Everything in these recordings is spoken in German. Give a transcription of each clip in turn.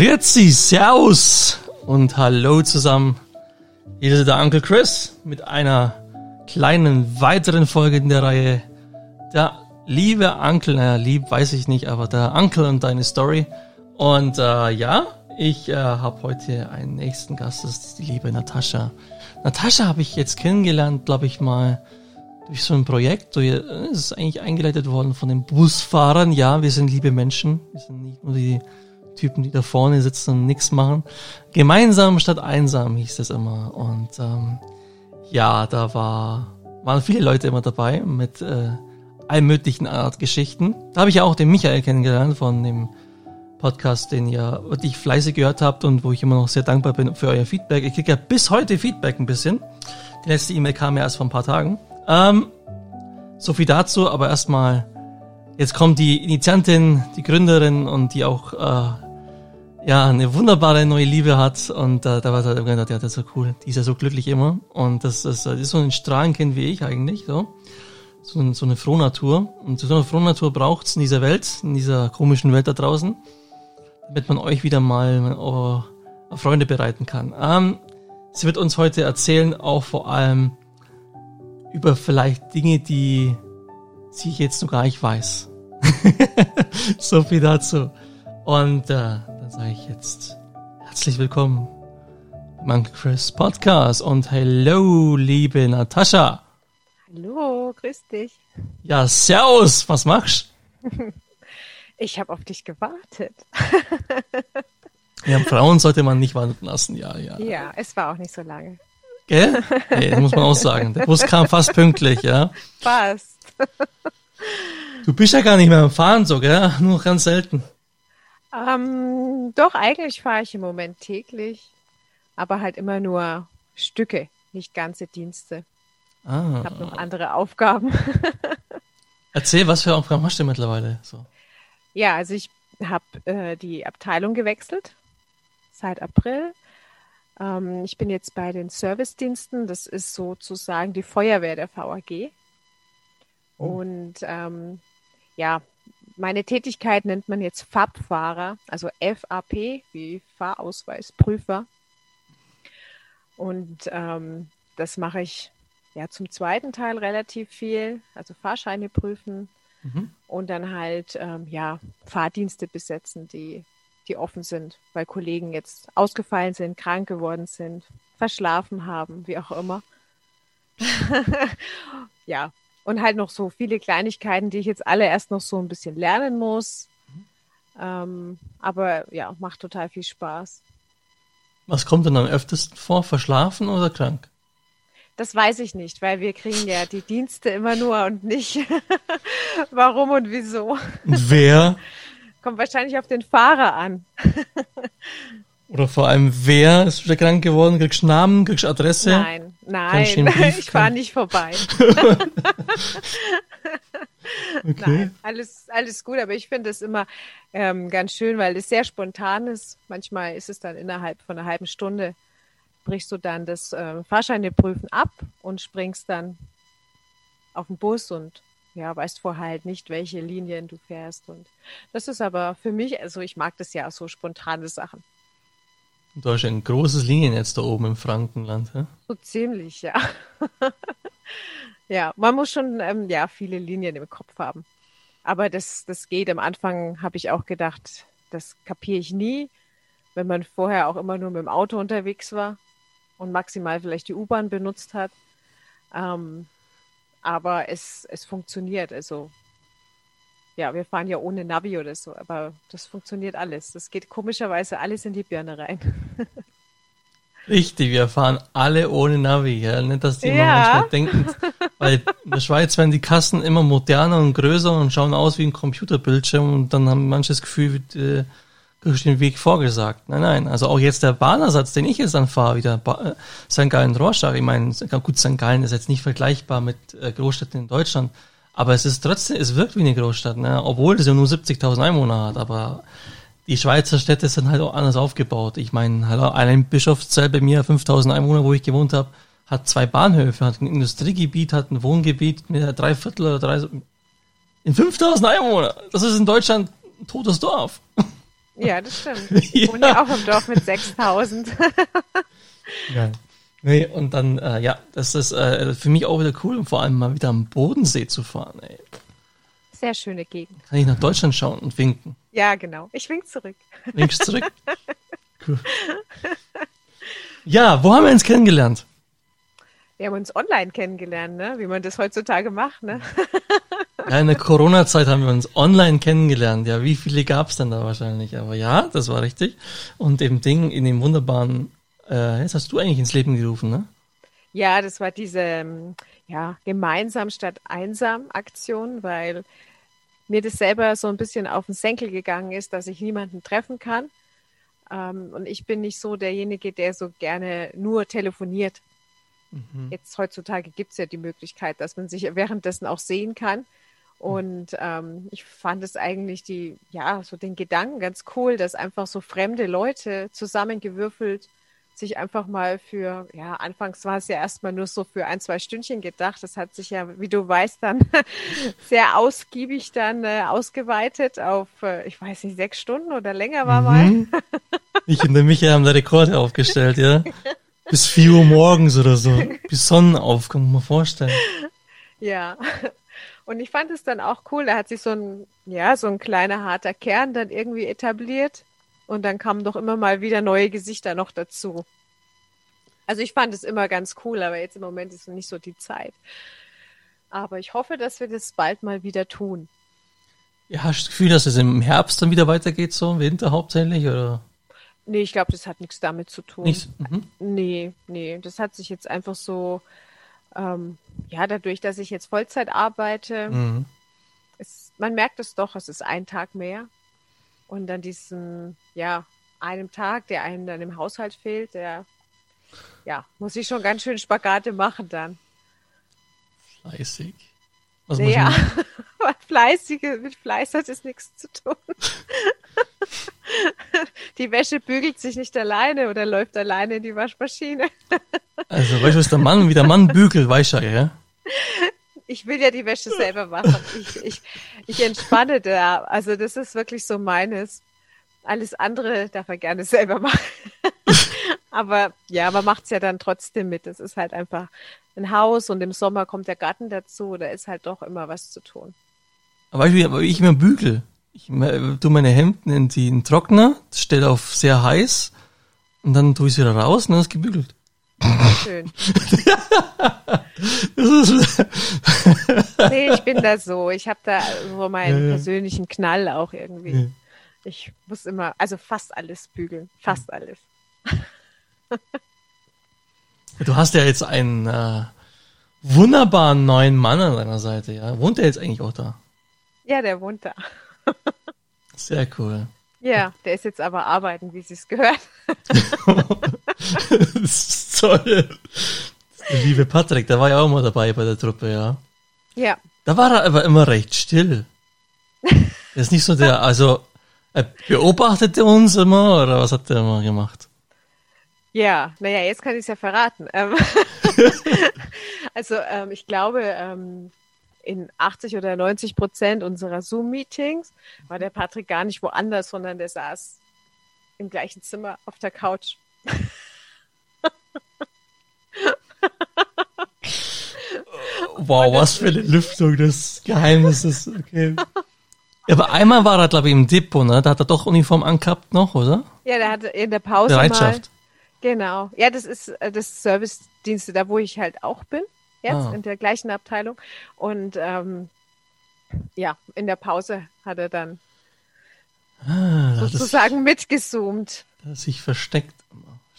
Grüezi, servus und hallo zusammen. Hier ist der Uncle Chris mit einer kleinen weiteren Folge in der Reihe. Der liebe Uncle, naja, lieb weiß ich nicht, aber der Uncle und deine Story. Und äh, ja, ich äh, habe heute einen nächsten Gast, das ist die liebe Natascha. Natascha habe ich jetzt kennengelernt, glaube ich mal, durch so ein Projekt. Es ist eigentlich eingeleitet worden von den Busfahrern. Ja, wir sind liebe Menschen. Wir sind nicht nur die Typen, die da vorne sitzen und nichts machen. Gemeinsam statt einsam hieß das immer. Und ähm, ja, da war, waren viele Leute immer dabei mit äh, allen möglichen Art Geschichten. Da habe ich ja auch den Michael kennengelernt von dem Podcast, den ihr wirklich fleißig gehört habt und wo ich immer noch sehr dankbar bin für euer Feedback. Ich kriege ja bis heute Feedback ein bisschen. Die letzte E-Mail kam ja erst vor ein paar Tagen. Ähm, so viel dazu, aber erstmal, jetzt kommt die Initiantin, die Gründerin und die auch äh, ja eine wunderbare neue Liebe hat und äh, da war er gedacht, ja, das ist so cool, die ist ja so glücklich immer und das, das, das ist so ein Strahlenkind wie ich eigentlich, so. So, so eine Frohnatur. Und so eine Frohnatur braucht's in dieser Welt, in dieser komischen Welt da draußen, damit man euch wieder mal oh, Freunde bereiten kann. Ähm, sie wird uns heute erzählen, auch vor allem über vielleicht Dinge, die sie jetzt noch gar nicht weiß. so viel dazu. Und äh, dann sage ich jetzt herzlich willkommen beim Chris Podcast und hello, liebe Natascha. Hallo, grüß dich. Ja, servus, was machst Ich habe auf dich gewartet. ja, Frauen sollte man nicht warten lassen, ja, ja. Ja, es war auch nicht so lange. Gell? Das muss man auch sagen. Der Bus kam fast pünktlich, ja. Fast. Du bist ja gar nicht mehr am Fahren so, gell? Nur ganz selten. Ähm, doch, eigentlich fahre ich im Moment täglich, aber halt immer nur Stücke, nicht ganze Dienste. Ah. Ich habe noch andere Aufgaben. Erzähl, was für Aufgaben hast du mittlerweile? So. Ja, also ich habe äh, die Abteilung gewechselt seit April ähm, ich bin jetzt bei den Servicediensten. Das ist sozusagen die Feuerwehr der VAG. Oh. Und ähm, ja, meine Tätigkeit nennt man jetzt FAB-Fahrer, also FAP wie Fahrausweisprüfer. Und ähm, das mache ich ja zum zweiten Teil relativ viel, also Fahrscheine prüfen mhm. und dann halt ähm, ja Fahrdienste besetzen, die die offen sind, weil Kollegen jetzt ausgefallen sind, krank geworden sind, verschlafen haben, wie auch immer. ja, und halt noch so viele Kleinigkeiten, die ich jetzt alle erst noch so ein bisschen lernen muss. Ähm, aber ja, macht total viel Spaß. Was kommt denn am öftesten vor? Verschlafen oder krank? Das weiß ich nicht, weil wir kriegen ja die Dienste immer nur und nicht warum und wieso. Wer Kommt wahrscheinlich auf den Fahrer an. Oder vor allem, wer ist wieder krank geworden? Kriegst du Namen, kriegst du Adresse? Nein, nein, ich fahre nicht vorbei. okay. Nein, alles, alles gut, aber ich finde es immer ähm, ganz schön, weil es sehr spontan ist. Manchmal ist es dann innerhalb von einer halben Stunde, brichst du dann das äh, Fahrscheineprüfen ab und springst dann auf den Bus und ja, weißt vorher halt nicht, welche Linien du fährst. Und das ist aber für mich, also ich mag das ja so spontane Sachen. Du hast ein großes Liniennetz da oben im Frankenland, hä? So ziemlich, ja. ja, man muss schon ähm, ja viele Linien im Kopf haben. Aber das, das geht. Am Anfang habe ich auch gedacht, das kapiere ich nie, wenn man vorher auch immer nur mit dem Auto unterwegs war und maximal vielleicht die U-Bahn benutzt hat. Ähm, aber es, es funktioniert. Also ja, wir fahren ja ohne Navi oder so, aber das funktioniert alles. Das geht komischerweise alles in die Birne rein. Richtig, wir fahren alle ohne Navi, ja. Nicht, dass die ja. immer manchmal denken, weil in der Schweiz werden die Kassen immer moderner und größer und schauen aus wie ein Computerbildschirm und dann haben manche das Gefühl, äh, durch den Weg vorgesagt. Nein, nein. Also auch jetzt der Bahnersatz, den ich jetzt dann fahre, wieder ba äh, St. Gallen-Rorschach. Ich meine, gut, St. Gallen ist jetzt nicht vergleichbar mit äh, Großstädten in Deutschland, aber es ist trotzdem, es wirkt wie eine Großstadt, ne? obwohl es ja nur 70.000 Einwohner hat, aber die Schweizer Städte sind halt auch anders aufgebaut. Ich meine, hallo, allein Bischofszell bei mir, 5000 Einwohner, wo ich gewohnt habe, hat zwei Bahnhöfe, hat ein Industriegebiet, hat ein Wohngebiet mit drei Viertel oder drei, in 5000 Einwohner. Das ist in Deutschland ein totes Dorf. Ja, das stimmt. Ich wohne ja auch im Dorf mit 6000. ja. Nee, und dann, äh, ja, das ist äh, für mich auch wieder cool, und vor allem mal wieder am Bodensee zu fahren. Ey. Sehr schöne Gegend. Kann ich nach Deutschland schauen und winken. Ja, genau. Ich wink zurück. Winkst zurück? Cool. Ja, wo haben wir uns kennengelernt? Wir haben uns online kennengelernt, ne? wie man das heutzutage macht. Ne? Ja, in der Corona-Zeit haben wir uns online kennengelernt. Ja, wie viele gab es denn da wahrscheinlich? Aber ja, das war richtig. Und dem Ding in dem wunderbaren, äh, jetzt hast du eigentlich ins Leben gerufen, ne? Ja, das war diese ähm, ja, gemeinsam statt einsam Aktion, weil mir das selber so ein bisschen auf den Senkel gegangen ist, dass ich niemanden treffen kann. Ähm, und ich bin nicht so derjenige, der so gerne nur telefoniert. Mhm. Jetzt heutzutage gibt es ja die Möglichkeit, dass man sich währenddessen auch sehen kann. Und ähm, ich fand es eigentlich die, ja, so den Gedanken ganz cool, dass einfach so fremde Leute zusammengewürfelt sich einfach mal für, ja, anfangs war es ja erstmal nur so für ein, zwei Stündchen gedacht. Das hat sich ja, wie du weißt, dann sehr ausgiebig dann äh, ausgeweitet auf, äh, ich weiß nicht, sechs Stunden oder länger war mhm. mal. ich und der Michael haben da Rekorde aufgestellt, ja. Bis 4 Uhr morgens oder so. Bis Sonnenaufgang, muss man vorstellen. Ja. Und ich fand es dann auch cool, da hat sich so ein, ja, so ein kleiner harter Kern dann irgendwie etabliert. Und dann kamen doch immer mal wieder neue Gesichter noch dazu. Also ich fand es immer ganz cool, aber jetzt im Moment ist nicht so die Zeit. Aber ich hoffe, dass wir das bald mal wieder tun. Ja, hast du das Gefühl, dass es im Herbst dann wieder weitergeht, so im Winter hauptsächlich, oder? Nee, ich glaube, das hat nichts damit zu tun. Nichts? Mhm. Nee, nee, das hat sich jetzt einfach so, ähm, ja, dadurch, dass ich jetzt Vollzeit arbeite, mhm. es, man merkt es doch, es ist ein Tag mehr. Und dann diesen, ja, einem Tag, der einem dann im Haushalt fehlt, der, ja, muss ich schon ganz schön Spagate machen dann. Fleißig. Was naja, Fleißige, mit Fleiß hat es nichts zu tun. die Wäsche bügelt sich nicht alleine oder läuft alleine in die Waschmaschine. also, weißt du, was der Mann, wie der Mann bügelt, weißt du ja? Ich will ja die Wäsche selber machen. Ich, ich, ich entspanne da. Also, das ist wirklich so meines. Alles andere darf er gerne selber machen. Aber ja, man macht es ja dann trotzdem mit. Es ist halt einfach ein Haus und im Sommer kommt der Garten dazu. Da ist halt doch immer was zu tun. Aber ich, aber ich mir bügel. Ich tue meine Hemden in den Trockner, stelle auf sehr heiß und dann tue ich sie wieder raus und dann ist gebügelt. Schön. nee, ich bin da so. Ich habe da so meinen ja, persönlichen Knall auch irgendwie. Ja. Ich muss immer, also fast alles bügeln. Fast alles. Du hast ja jetzt einen äh, wunderbaren neuen Mann an deiner Seite, ja? Wohnt er jetzt eigentlich auch da? Ja, der wohnt da. Sehr cool. Ja, der ist jetzt aber arbeiten, wie sie es gehört. das ist toll. Liebe Patrick, der war ja auch mal dabei bei der Truppe, ja. Ja. Da war er aber immer recht still. Er ist nicht so der, also er beobachtete uns immer oder was hat der immer gemacht? Ja, naja, jetzt kann ich es ja verraten. Ähm, also ähm, ich glaube, ähm, in 80 oder 90 Prozent unserer Zoom-Meetings war der Patrick gar nicht woanders, sondern der saß im gleichen Zimmer auf der Couch. wow, was für eine Lüftung des Geheimnisses. Okay. aber einmal war er, glaube ich, im Depot, ne? Da hat er doch Uniform angehabt noch, oder? Ja, der hatte in der Pause Bereitschaft. Mal, Genau. Ja, das ist äh, das Service-Dienste, da wo ich halt auch bin, jetzt ah. in der gleichen Abteilung. Und ähm, ja, in der Pause hat er dann ah, sozusagen das, mitgezoomt. Dass sich versteckt.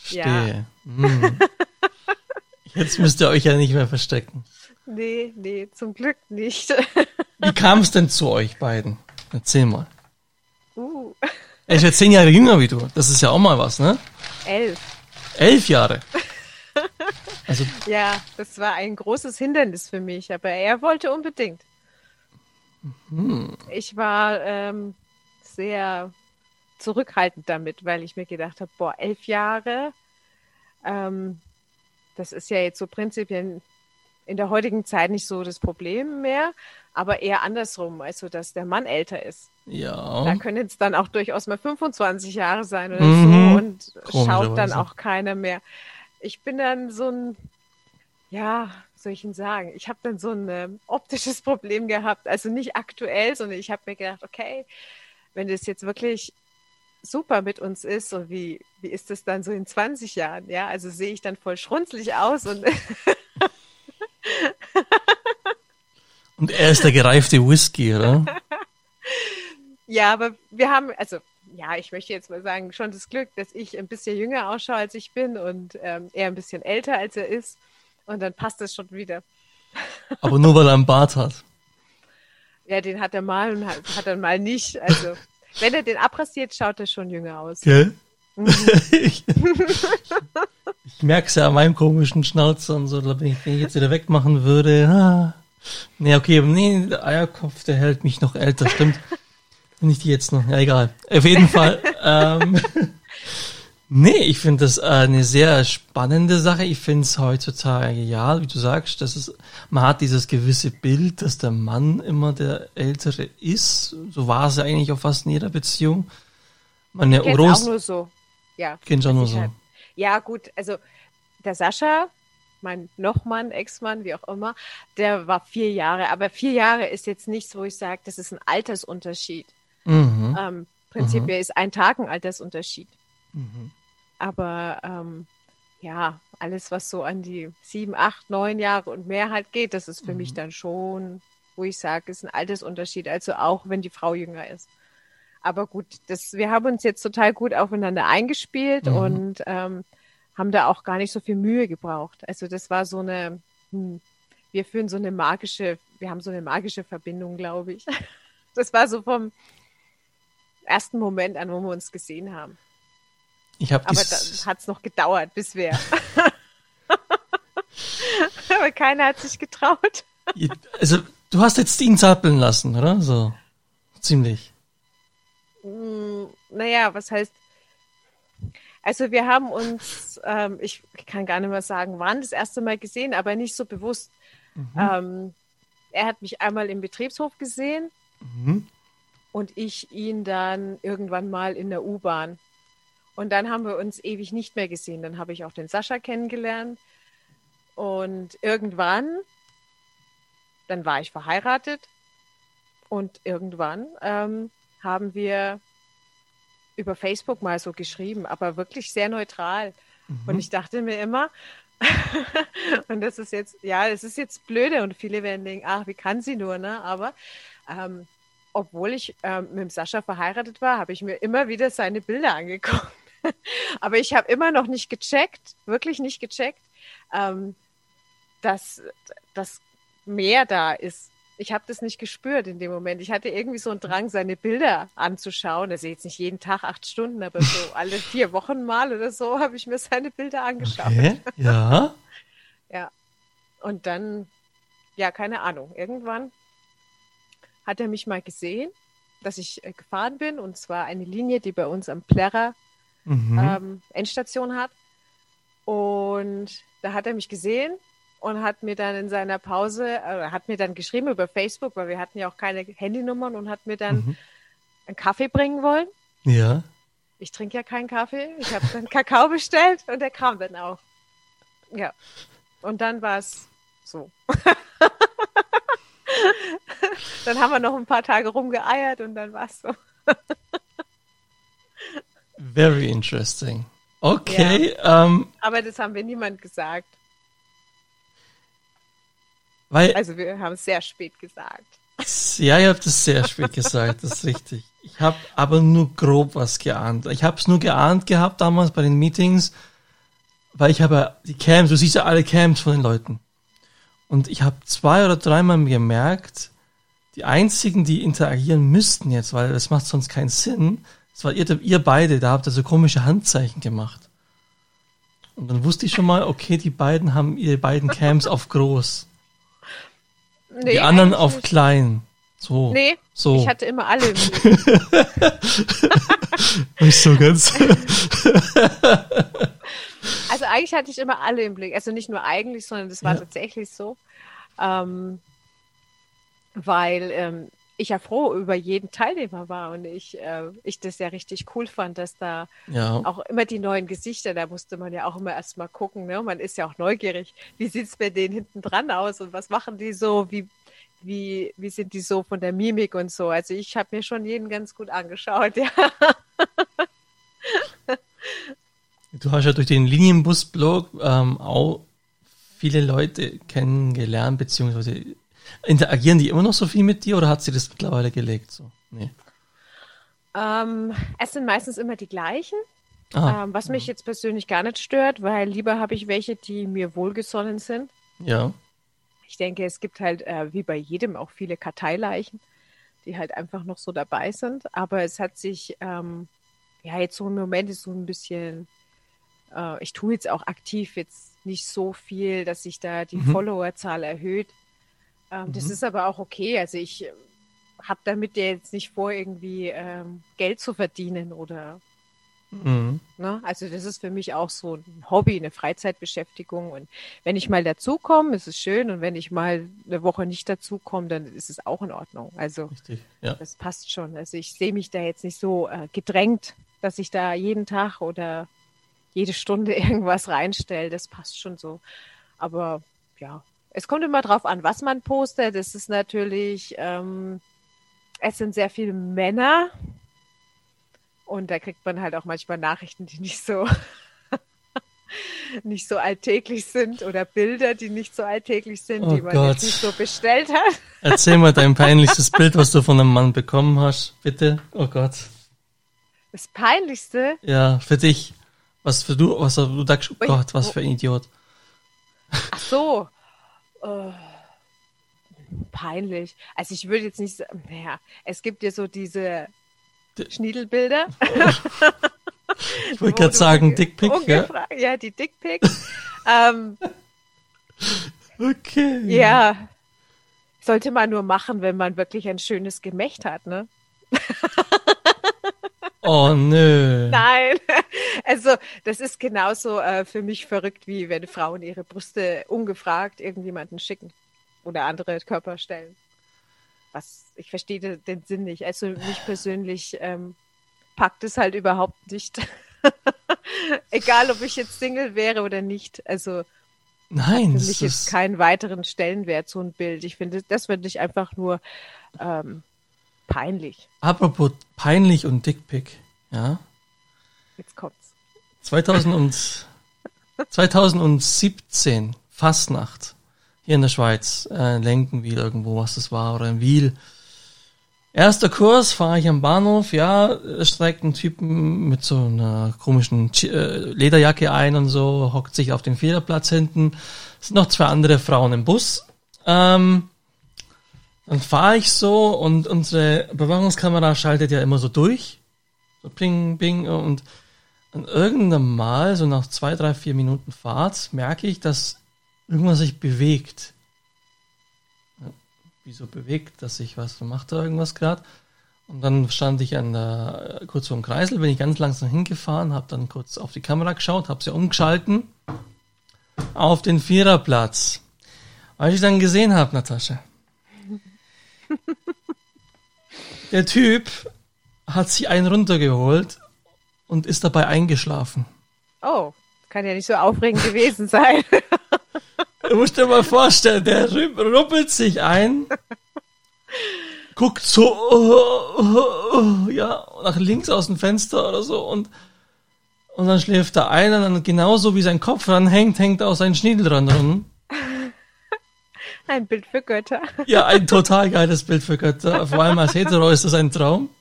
Stehe. Ja. Hm. Jetzt müsst ihr euch ja nicht mehr verstecken. Nee, nee, zum Glück nicht. Wie kam es denn zu euch beiden? Erzähl mal. Uh. Er ist ja zehn Jahre jünger wie du. Das ist ja auch mal was, ne? Elf. Elf Jahre. Also, ja, das war ein großes Hindernis für mich, aber er wollte unbedingt. Mhm. Ich war ähm, sehr zurückhaltend damit, weil ich mir gedacht habe, boah, elf Jahre, ähm, das ist ja jetzt so prinzipiell in der heutigen Zeit nicht so das Problem mehr, aber eher andersrum, also dass der Mann älter ist. Ja. Da können es dann auch durchaus mal 25 Jahre sein oder Mhm. so und schaut dann auch keiner mehr. Ich bin dann so ein, ja, soll ich Ihnen sagen, ich habe dann so ein ähm, optisches Problem gehabt, also nicht aktuell, sondern ich habe mir gedacht, okay, wenn das jetzt wirklich super mit uns ist, und wie, wie ist das dann so in 20 Jahren? Ja, also sehe ich dann voll schrunzlig aus und Und er ist der gereifte Whisky, oder? Ja, aber wir haben, also ja, ich möchte jetzt mal sagen, schon das Glück, dass ich ein bisschen jünger ausschaue, als ich bin und ähm, er ein bisschen älter, als er ist. Und dann passt das schon wieder. Aber nur weil er einen Bart hat. Ja, den hat er mal und hat, hat er mal nicht. Also, wenn er den abrasiert, schaut er schon jünger aus. Gell? ich ich merke es ja an meinem komischen Schnauzer und so, wenn ich den jetzt wieder wegmachen würde. Ah. Nee, okay, nee, der Eierkopf, der hält mich noch älter, stimmt. Wenn ich die jetzt noch, ja egal. Auf jeden Fall. ähm, nee, ich finde das äh, eine sehr spannende Sache. Ich finde es heutzutage, ja, wie du sagst, dass es, man hat dieses gewisse Bild, dass der Mann immer der Ältere ist. So war es ja eigentlich auf fast in jeder Beziehung. Kenn's Uros auch nur so. Ja. kennst du auch nur so. halt. Ja, gut, also der Sascha, mein Nochmann, Ex-Mann, wie auch immer, der war vier Jahre. Aber vier Jahre ist jetzt nichts, wo ich sage, das ist ein Altersunterschied. Mhm. Ähm, prinzipiell ist ein Tag ein Altersunterschied. Mhm. Aber ähm, ja, alles, was so an die sieben, acht, neun Jahre und mehr halt geht, das ist für Mhm. mich dann schon, wo ich sage, ist ein Altersunterschied. Also auch, wenn die Frau jünger ist. Aber gut, das, wir haben uns jetzt total gut aufeinander eingespielt Mhm. und ähm, haben da auch gar nicht so viel Mühe gebraucht. Also das war so eine, hm, wir führen so eine magische, wir haben so eine magische Verbindung, glaube ich. Das war so vom ersten Moment an, wo wir uns gesehen haben. Ich habe Aber dann hat es noch gedauert, bis wir. Aber keiner hat sich getraut. also du hast jetzt ihn zappeln lassen, oder? So ziemlich. Hm, Naja, was heißt. Also wir haben uns, ähm, ich kann gar nicht mehr sagen, wann das erste Mal gesehen, aber nicht so bewusst. Ähm, er hat mich einmal im Betriebshof gesehen Mhm. Und ich ihn dann irgendwann mal in der U-Bahn. Und dann haben wir uns ewig nicht mehr gesehen. Dann habe ich auch den Sascha kennengelernt. Und irgendwann, dann war ich verheiratet. Und irgendwann ähm, haben wir über Facebook mal so geschrieben, aber wirklich sehr neutral. Und ich dachte mir immer, und das ist jetzt, ja, das ist jetzt blöde und viele werden denken, ach, wie kann sie nur, ne? Aber ähm, obwohl ich ähm, mit dem Sascha verheiratet war, habe ich mir immer wieder seine Bilder angeguckt. Aber ich habe immer noch nicht gecheckt, wirklich nicht gecheckt, ähm, dass das mehr da ist. Ich habe das nicht gespürt in dem Moment. Ich hatte irgendwie so einen Drang, seine Bilder anzuschauen. Also jetzt nicht jeden Tag acht Stunden, aber so alle vier Wochen mal oder so habe ich mir seine Bilder angeschaut. Okay, ja. Ja. Und dann, ja, keine Ahnung, irgendwann hat er mich mal gesehen, dass ich äh, gefahren bin, und zwar eine Linie, die bei uns am Plärrer Mhm. ähm, Endstation hat. Und da hat er mich gesehen und hat mir dann in seiner Pause, äh, hat mir dann geschrieben über Facebook, weil wir hatten ja auch keine Handynummern und hat mir dann Mhm. einen Kaffee bringen wollen. Ja. Ich trinke ja keinen Kaffee. Ich habe dann Kakao bestellt und der kam dann auch. Ja. Und dann war es so. dann haben wir noch ein paar Tage rumgeeiert und dann war es so. Very interesting. Okay, ähm, Aber das haben wir niemand gesagt. weil, Also wir haben es sehr spät gesagt. ja, ihr habt es sehr spät gesagt, das ist richtig. Ich habe aber nur grob was geahnt. Ich habe es nur geahnt gehabt damals bei den Meetings, weil ich habe ja die Camps, du siehst ja alle Camps von den Leuten. Und ich habe zwei oder dreimal gemerkt, die einzigen, die interagieren müssten jetzt, weil das macht sonst keinen Sinn, das war ihr, ihr beide, da habt ihr so komische Handzeichen gemacht. Und dann wusste ich schon mal, okay, die beiden haben ihre beiden Camps auf groß. Nee, die anderen auf nicht. klein. So. Nee, So. ich hatte immer alle im Blick. Nicht so ganz. Also eigentlich hatte ich immer alle im Blick. Also nicht nur eigentlich, sondern das war Ja. tatsächlich so. ähm, weil ähm, ich ja froh über jeden Teilnehmer war und ich, äh, ich das ja richtig cool fand, dass da Ja. auch immer die neuen Gesichter, da musste man ja auch immer erst mal gucken, ne? Man ist ja auch neugierig, wie sieht's bei denen hinten dran aus und was machen die so, wie, wie, wie sind die so von der Mimik und so. Also ich habe mir schon jeden ganz gut angeschaut, ja. Du hast ja durch den Linienbus-Blog ähm, auch viele Leute kennengelernt, beziehungsweise interagieren die immer noch so viel mit dir oder hat sie das mittlerweile gelegt? So? Nee. Ähm, es sind meistens immer die gleichen. Ah, Ähm, was mich jetzt persönlich gar nicht stört, weil lieber habe ich welche, die mir wohlgesonnen sind. ja. Ich denke, es gibt halt äh, wie bei jedem auch viele Karteileichen, die halt einfach noch so dabei sind. Aber es hat sich, ähm, ja, jetzt so im Moment ist so ein bisschen, äh, ich tue jetzt auch aktiv jetzt nicht so viel, dass sich da die Mhm. Followerzahl erhöht. Ähm, Das Mhm. ist aber auch okay. Also ich habe damit ja jetzt nicht vor, irgendwie ähm, Geld zu verdienen oder Mhm. Ne? Also das ist für mich auch so ein Hobby, eine Freizeitbeschäftigung. Und wenn ich mal dazukomme, ist es schön. Und wenn ich mal eine Woche nicht dazukomme, dann ist es auch in Ordnung. Also Richtig. Ja. das passt schon. Also ich sehe mich da jetzt nicht so äh, gedrängt, dass ich da jeden Tag oder jede Stunde irgendwas reinstelle. Das passt schon so. Aber ja, es kommt immer drauf an, was man postet. Es ist natürlich, ähm, es sind sehr viele Männer. Und da kriegt man halt auch manchmal Nachrichten, die nicht so, nicht so alltäglich sind oder Bilder, die nicht so alltäglich sind, Oh die man Gott. jetzt nicht so bestellt hat. Erzähl mal dein peinlichstes Bild, was du von einem Mann bekommen hast, bitte. Oh Gott. Das Peinlichste, Ja, für dich. Was für du, was du sagst, oh Gott, was für ein Idiot. ach so, äh, peinlich. Also ich würde jetzt nicht sagen, naja, es gibt ja so diese Schniedelbilder. Ich wollte wo gerade sagen, Dickpick, ja. Ja, die Dickpics. ähm, Okay. ja, sollte man nur machen, wenn man wirklich ein schönes Gemächt hat, ne? Oh nö. Nein, also das ist genauso äh, für mich verrückt, wie wenn Frauen ihre Brüste ungefragt irgendjemanden schicken oder andere Körperstellen. Was ich verstehe de- den Sinn nicht. Also mich persönlich ähm, packt es halt überhaupt nicht. Egal, ob ich jetzt Single wäre oder nicht. Also Nein, für mich jetzt ist, keinen weiteren Stellenwert so ein Bild. Ich finde, das finde ich einfach nur ähm, peinlich. apropos peinlich und Dickpick, ja. Jetzt kommt's. 2000 und, 2017, Fastnacht, hier in der Schweiz, äh, Lenkenwil irgendwo, was das war, oder in Wiel. Erster Kurs, fahre ich am Bahnhof, ja, es steigt ein Typen mit so einer komischen äh, Lederjacke ein und so, hockt sich auf den Viererplatz hinten. Es sind noch zwei andere Frauen im Bus. Ähm, dann fahre ich so und unsere Bewachungskamera schaltet ja immer so durch. So ping, ping und an irgendeinem Mal, so nach zwei, drei, vier Minuten Fahrt, merke ich, dass irgendwas sich bewegt. Ja, Wieso bewegt das sich was? Macht da irgendwas gerade? Und dann stand ich an der, kurz vor dem Kreisel, bin ich ganz langsam hingefahren, habe dann kurz auf die Kamera geschaut, habe sie umgeschalten auf den Viererplatz. Als ich dann gesehen habe, Natascha, der Typ hat sich einen runtergeholt und ist dabei eingeschlafen. Oh, kann ja nicht so aufregend gewesen sein. Du musst dir mal vorstellen, der ruppelt sich ein, guckt so, oh, oh, oh, ja, nach links aus dem Fenster oder so und, und dann schläft er ein und dann genauso wie sein Kopf dran hängt, hängt auch sein Schniedel dran rum. Ein Bild für Götter. Ja, ein total geiles Bild für Götter. Vor allem als Hetero ist das ein Traum.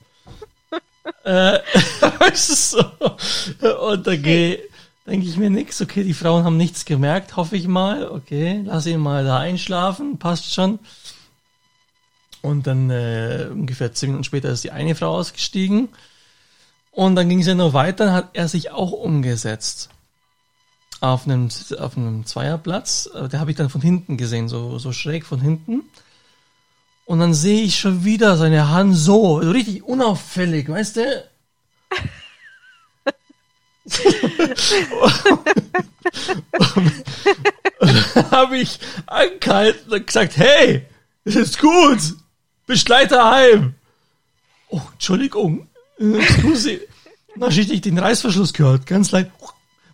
Äh, so. Und da geh, denke ich mir nix. Okay, die Frauen haben nichts gemerkt, hoffe ich mal. Okay, lass ihn mal da einschlafen, passt schon. Und dann äh, ungefähr zehn Minuten später ist die eine Frau ausgestiegen. Und dann ging es ja noch weiter, dann hat er sich auch umgesetzt. Auf einem, auf einem Zweierplatz. Äh, Der habe ich dann von hinten gesehen, so, so schräg von hinten. Und dann sehe ich schon wieder seine Hand so, so richtig unauffällig, weißt du? Habe ich angehalten und gesagt, hey, das ist gut, bist gleich daheim. Oh, Entschuldigung, äh, excuse. Dann habe ich den Reißverschluss gehört, ganz leicht,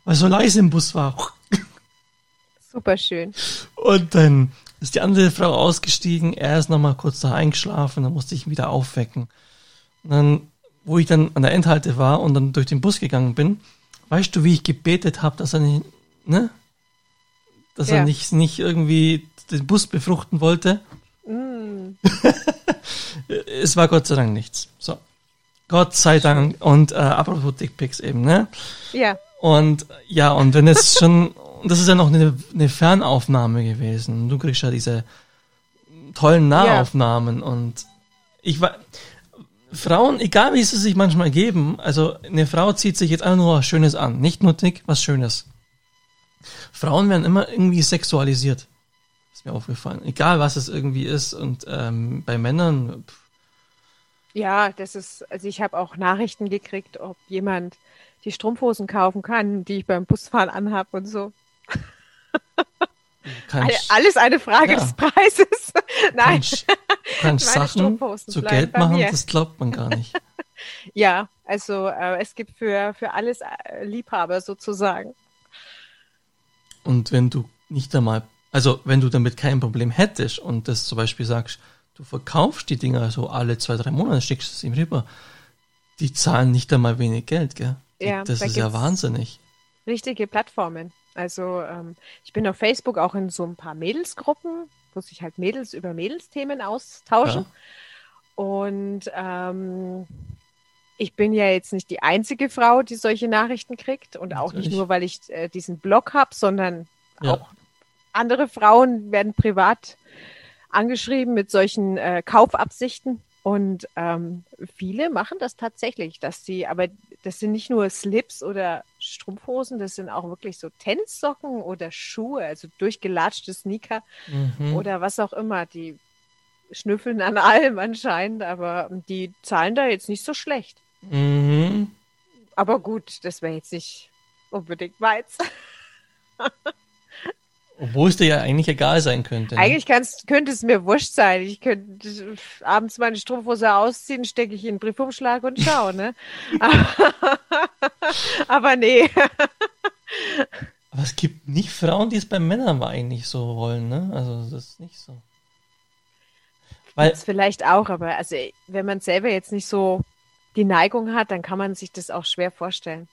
weil so leise im Bus war. Super schön. Und dann ist die andere Frau ausgestiegen, er ist nochmal kurz da eingeschlafen, dann musste ich ihn wieder aufwecken. Und dann, wo ich dann an der Endhalte war und dann durch den Bus gegangen bin, weißt du, wie ich gebetet habe, dass er nicht, ne? Dass Ja. er nicht, nicht irgendwie den Bus befruchten wollte. Mm. Es war Gott sei Dank nichts. So. Gott sei Dank. Und äh, apropos Dickpics eben, ne? Ja, Und ja, und wenn es schon, das ist ja noch eine, eine Fernaufnahme gewesen. Du kriegst ja diese tollen Nahaufnahmen und ich war, Frauen, egal wie sie sich manchmal geben, also eine Frau zieht sich jetzt einfach nur was Schönes an, nicht nur dick, was Schönes. Frauen werden immer irgendwie sexualisiert. Ist mir aufgefallen. Egal was es irgendwie ist und ähm, bei Männern, pff, ja, das ist, also ich habe auch Nachrichten gekriegt, ob jemand die Strumpfhosen kaufen kann, die ich beim Busfahren anhab und so. Alle- Alles eine Frage Ja. des Preises. Nein, kannst, kannst Sachen zu Geld machen, das glaubt man gar nicht. ja, also äh, es gibt für, für alles äh, Liebhaber sozusagen. Und wenn du nicht einmal, also wenn du damit kein Problem hättest und das zum Beispiel sagst, du verkaufst die Dinger so alle zwei, drei Monate, schickst es ihm rüber, die zahlen nicht einmal wenig Geld, gell? Ja, das da ist ja wahnsinnig. richtige Plattformen. Also ähm, ich bin auf Facebook auch in so ein paar Mädelsgruppen, wo sich halt Mädels über Mädelsthemen austauschen. Und ähm, ich bin ja jetzt nicht die einzige Frau, die solche Nachrichten kriegt. Und auch nicht Natürlich. nur, weil ich äh, diesen Blog habe, sondern Ja. auch andere Frauen werden privat angeschrieben mit solchen äh, Kaufabsichten. Und ähm, viele machen das tatsächlich, dass sie, aber das sind nicht nur Slips oder Strumpfhosen, das sind auch wirklich so Tennissocken oder Schuhe, also durchgelatschte Sneaker Mhm. oder was auch immer. Die schnüffeln an allem anscheinend, aber die zahlen da jetzt nicht so schlecht. Mhm. Aber gut, das wäre jetzt nicht unbedingt meins. Obwohl es dir ja eigentlich egal sein könnte. Ne? Eigentlich könnte es mir wurscht sein. Ich könnte abends meine Strumpfhose ausziehen, stecke ich in den Briefumschlag und schau, ne? Aber nee. Aber es gibt nicht Frauen, die es bei Männern eigentlich so wollen, ne? Also das ist nicht so. Weil, Das vielleicht auch, aber also wenn man selber jetzt nicht so die Neigung hat, dann kann man sich das auch schwer vorstellen.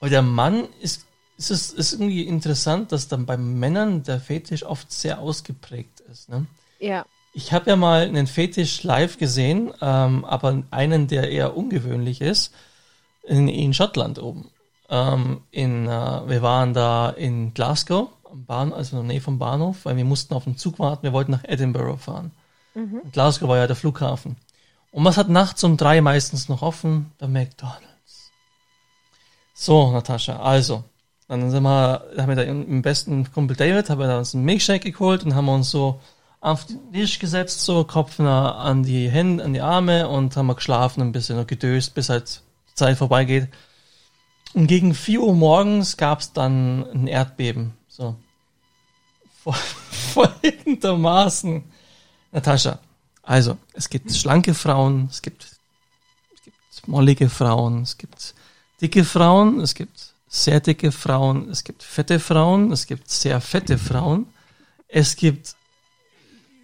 weil der Mann ist es ist irgendwie interessant, dass dann bei Männern der Fetisch oft sehr ausgeprägt ist, ne? Ja. Ich habe ja mal einen Fetisch live gesehen, ähm, aber einen, der eher ungewöhnlich ist, in, in Schottland oben. Ähm, in, äh, wir waren da in Glasgow, am Bahn, also in der Nähe vom Bahnhof, weil wir mussten auf den Zug warten, wir wollten nach Edinburgh fahren. Und Glasgow war ja der Flughafen. Und was hat nachts um drei meistens noch offen? Der McDonalds. So, Natascha, also, dann sind wir, haben wir da im besten Kumpel David, haben wir da uns einen Milkshake geholt und haben uns so auf den Tisch gesetzt, so Kopf an die Hände, an die Arme und haben wir geschlafen ein bisschen und gedöst, bis halt die Zeit vorbeigeht. Und gegen 4 Uhr morgens gab es dann ein Erdbeben. So. Folgendermaßen. Natascha, also, es gibt schlanke Frauen, es gibt, es gibt mollige Frauen, es gibt dicke Frauen, es gibt sehr dicke Frauen, es gibt fette Frauen, es gibt sehr fette Frauen, es gibt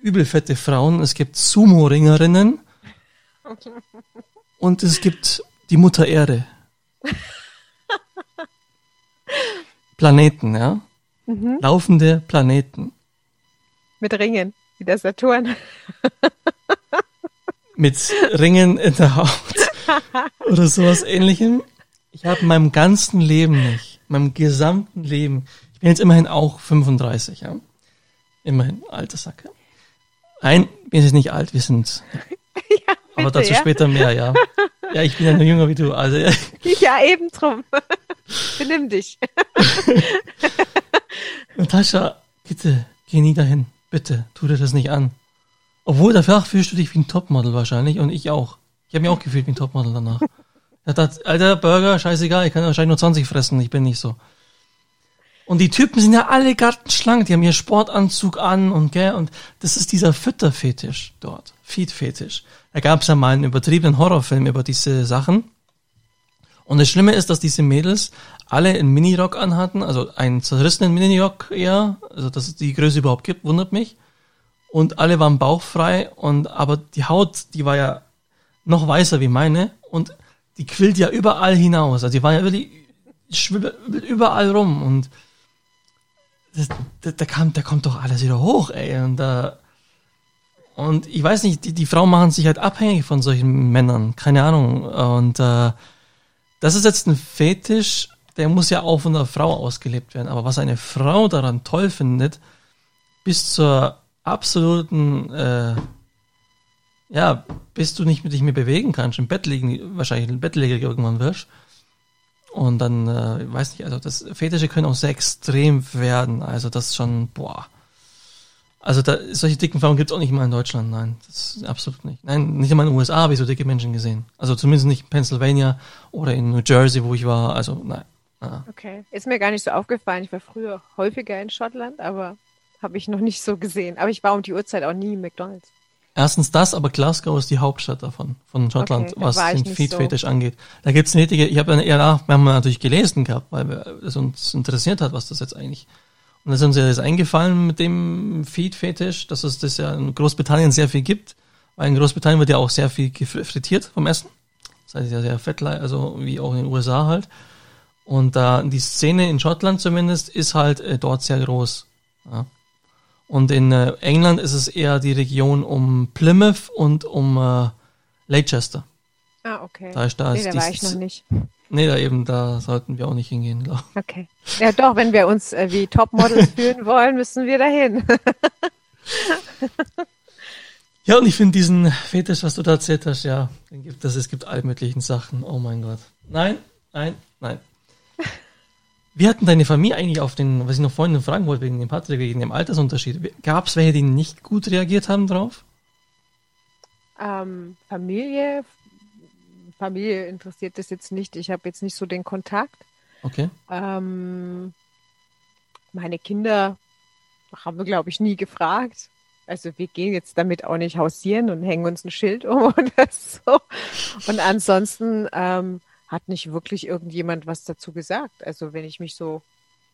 übel fette Frauen, es gibt Sumo-Ringerinnen und es gibt die Mutter Erde. Planeten, ja? Laufende Planeten. Mit Ringen, wie der Saturn. mit Ringen in der Haut oder sowas ähnlichem. Ich habe in meinem ganzen Leben nicht, meinem gesamten Leben, ich bin jetzt immerhin auch 35, ja. Immerhin, alte Sacke. Ein, bin jetzt nicht alt, wir sind, aber bitte, dazu ja. später mehr, ja. Ja, ich bin ja nur jünger wie du, also, ja. Ja, eben drum. Benimm dich. Natascha, bitte, geh nie dahin, bitte, tu dir das nicht an. Obwohl, dafür fühlst du dich wie ein Topmodel wahrscheinlich und ich auch. Ich habe mich auch gefühlt wie ein Topmodel danach. Er hat, alter Burger, scheißegal, ich kann wahrscheinlich nur 20 fressen, ich bin nicht so. Und die Typen sind ja alle gartenschlank, die haben ihr Sportanzug an und gell, und das ist dieser Fütterfetisch dort, Feedfetisch. Da gab es ja mal einen übertriebenen Horrorfilm über diese Sachen. Und das Schlimme ist, dass diese Mädels alle einen Minirock anhatten, also einen zerrissenen Minirock eher, also dass es die Größe überhaupt gibt, wundert mich. Und alle waren bauchfrei und aber die Haut, die war ja noch weißer wie meine und die quillt ja überall hinaus. Also die war ja wirklich überall rum und das, da, da, kam, da kommt doch alles wieder hoch, ey. Und, äh, und ich weiß nicht, die, die Frauen machen sich halt abhängig von solchen Männern, keine Ahnung. Und äh, das ist jetzt ein Fetisch, der muss ja auch von der Frau ausgelebt werden. Aber was eine Frau daran toll findet, bis zur absoluten, äh, ja, bis du nicht mit dich mehr bewegen kannst, im Bett liegen, wahrscheinlich im Bettleger irgendwann wirst. Und dann, äh, weiß nicht, also das Fetische können auch sehr extrem werden. Also das schon, boah. Also da, solche dicken Frauen gibt es auch nicht mal in Deutschland, nein. Das ist absolut nicht. Nein, nicht einmal in den USA habe ich so dicke Menschen gesehen. Also zumindest nicht in Pennsylvania oder in New Jersey, wo ich war. Also nein. Ah. Okay. Ist mir gar nicht so aufgefallen. Ich war früher häufiger in Schottland, aber habe ich noch nicht so gesehen. Aber ich war um die Uhrzeit auch nie im McDonalds. Erstens das, aber Glasgow ist die Hauptstadt davon, von Schottland, okay, was den Feed-Fetisch so. angeht. Da gibt's eine nötige, ich habe dann eher nach, wir haben natürlich gelesen gehabt, weil es uns interessiert hat, was das jetzt eigentlich und da ist uns ja das eingefallen mit dem Feed-Fetisch, dass es das ja in Großbritannien sehr viel gibt. Weil in Großbritannien wird ja auch sehr viel frittiert vom Essen. Das heißt ja sehr fett, also wie auch in den USA halt. Und da äh, die Szene in Schottland zumindest ist halt äh, dort sehr groß. Ja. Und in äh, England ist es eher die Region um Plymouth und um äh, Leicester. Ah, okay. Da ist da nee, ist da war ich noch nicht. Nee, da eben, da sollten wir auch nicht hingehen, glaube ich. Okay. Ja, doch, wenn wir uns äh, wie Topmodels fühlen wollen, müssen wir dahin. ja, und ich finde diesen Fetisch, was du da erzählt hast, ja, gibt es, es gibt alle möglichen Sachen. Oh mein Gott. Nein, nein, nein. Wie hatten deine Familie eigentlich auf den, was ich noch vorhin fragen wollte, wegen dem Patrick, wegen dem Altersunterschied? Gab es welche, die nicht gut reagiert haben drauf? Ähm, Familie, Familie interessiert das jetzt nicht. Ich habe jetzt nicht so den Kontakt. Okay. Ähm, meine Kinder haben wir, glaube ich, nie gefragt. Also wir gehen jetzt damit auch nicht hausieren und hängen uns ein Schild um oder so. Und ansonsten ähm, hat nicht wirklich irgendjemand was dazu gesagt. Also wenn ich mich so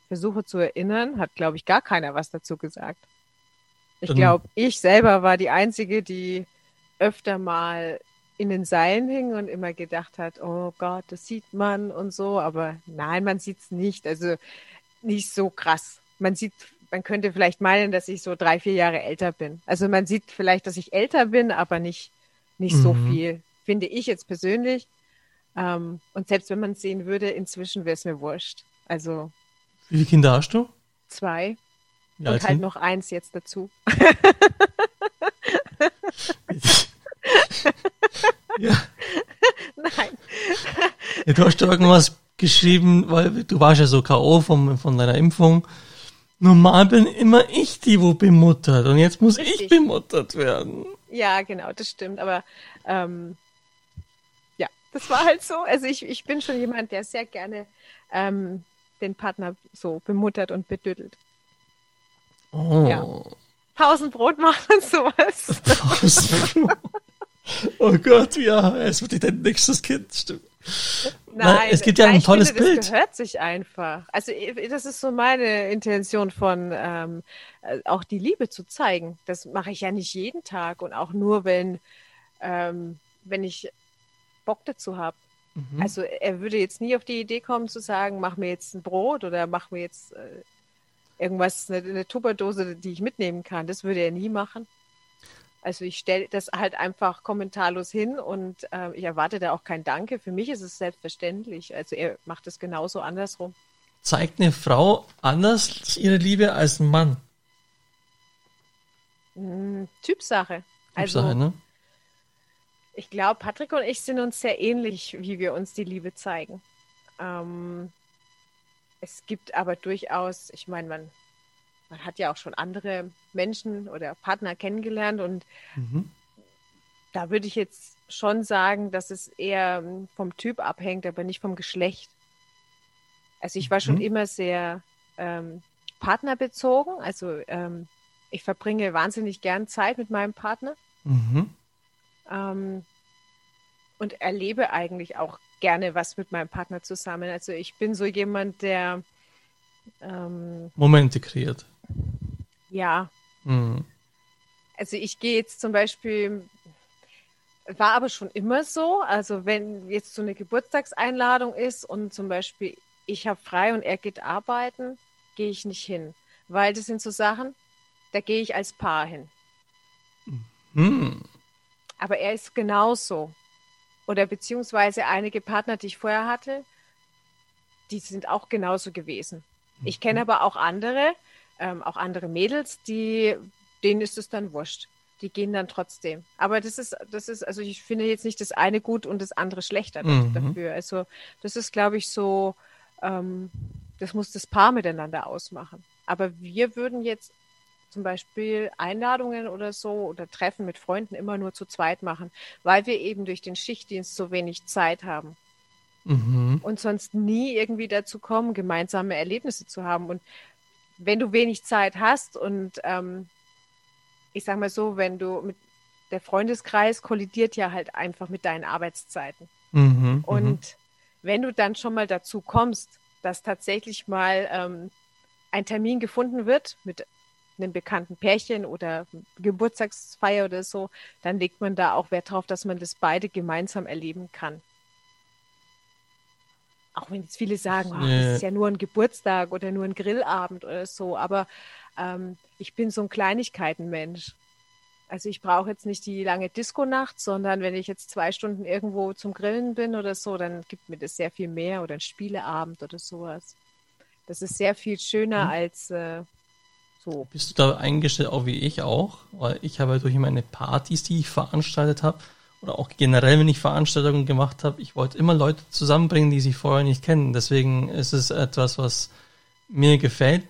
versuche zu erinnern, hat, glaube ich, gar keiner was dazu gesagt. Ich glaube, ich selber war die Einzige, die öfter mal in den Seilen hing und immer gedacht hat, oh Gott, das sieht man und so, aber nein, man sieht es nicht. Also nicht so krass. Man sieht, man könnte vielleicht meinen, dass ich so drei, vier Jahre älter bin. Also man sieht vielleicht, dass ich älter bin, aber nicht, nicht mhm. so viel, finde ich jetzt persönlich. Ähm, und selbst wenn man es sehen würde, inzwischen wäre es mir wurscht. Also. Wie viele Kinder hast du? Zwei. Ja, und halt noch eins jetzt dazu. Ja. Nein. Ja, du hast irgendwas geschrieben, weil du warst ja so K.O. Vom, von deiner Impfung. Normal bin immer ich die, wo bemuttert. Und jetzt muss Richtig. ich bemuttert werden. Ja, genau, das stimmt. Aber ähm, das war halt so. Also ich, ich bin schon jemand, der sehr gerne ähm, den Partner so bemuttert und bedüttelt. Oh. Ja. Pausenbrot machen und sowas. Pausenbrot. Oh Gott, ja, es wird dein nächstes Kind, stimmt. Nein, Nein es gibt ja ein tolles finde, Bild. Das gehört sich einfach. Also das ist so meine Intention von ähm, äh, auch die Liebe zu zeigen. Das mache ich ja nicht jeden Tag und auch nur, wenn, ähm, wenn ich Bock dazu habe. Mhm. Also er würde jetzt nie auf die Idee kommen zu sagen, mach mir jetzt ein Brot oder mach mir jetzt äh, irgendwas, eine, eine Tupperdose, die ich mitnehmen kann. Das würde er nie machen. Also ich stelle das halt einfach kommentarlos hin und äh, ich erwarte da auch kein Danke. Für mich ist es selbstverständlich. Also er macht es genauso andersrum. Zeigt eine Frau anders ihre Liebe als ein Mann? Hm, Typsache. Also, Typsache, ne? Ich glaube, Patrick und ich sind uns sehr ähnlich, wie wir uns die Liebe zeigen. Ähm, es gibt aber durchaus, ich meine, man man hat ja auch schon andere Menschen oder Partner kennengelernt und mhm. da würde ich jetzt schon sagen, dass es eher vom Typ abhängt, aber nicht vom Geschlecht. Also ich war schon mhm. immer sehr ähm, partnerbezogen. Also ähm, ich verbringe wahnsinnig gern Zeit mit meinem Partner. Mhm. Ähm, und erlebe eigentlich auch gerne was mit meinem Partner zusammen. Also ich bin so jemand, der ähm, Momente kreiert. Ja. Mhm. Also ich gehe jetzt zum Beispiel, war aber schon immer so, also wenn jetzt so eine Geburtstagseinladung ist und zum Beispiel ich habe frei und er geht arbeiten, gehe ich nicht hin. Weil das sind so Sachen, da gehe ich als Paar hin. Mhm. Aber er ist genauso. Oder beziehungsweise einige Partner, die ich vorher hatte, die sind auch genauso gewesen. Ich kenne mhm. aber auch andere, ähm, auch andere Mädels, die, denen ist es dann wurscht. Die gehen dann trotzdem. Aber das ist, das ist, also ich finde jetzt nicht das eine gut und das andere schlechter mhm. dafür. Also das ist, glaube ich, so, ähm, das muss das Paar miteinander ausmachen. Aber wir würden jetzt zum Beispiel Einladungen oder so oder Treffen mit Freunden immer nur zu zweit machen, weil wir eben durch den Schichtdienst so wenig Zeit haben. Mhm. Und sonst nie irgendwie dazu kommen, gemeinsame Erlebnisse zu haben. Und wenn du wenig Zeit hast und ähm, ich sag mal so, wenn du mit der Freundeskreis kollidiert ja halt einfach mit deinen Arbeitszeiten. Mhm, mhm. und wenn du dann schon mal dazu kommst, dass tatsächlich mal ähm, ein Termin gefunden wird mit einem bekannten Pärchen oder Geburtstagsfeier oder so, dann legt man da auch Wert darauf, dass man das beide gemeinsam erleben kann. Auch wenn jetzt viele sagen, oh, das ist ja nur ein Geburtstag oder nur ein Grillabend oder so, aber ähm, ich bin so ein Kleinigkeitenmensch. Also ich brauche jetzt nicht die lange Disco-Nacht, sondern wenn ich jetzt zwei Stunden irgendwo zum Grillen bin oder so, dann gibt mir das sehr viel mehr oder ein Spieleabend oder sowas. Das ist sehr viel schöner mhm. als äh, so. Bist du da eingestellt, auch wie ich auch? Weil ich habe durch meine Partys, die ich veranstaltet habe, oder auch generell, wenn ich Veranstaltungen gemacht habe, ich wollte immer Leute zusammenbringen, die sich vorher nicht kennen. Deswegen ist es etwas, was mir gefällt.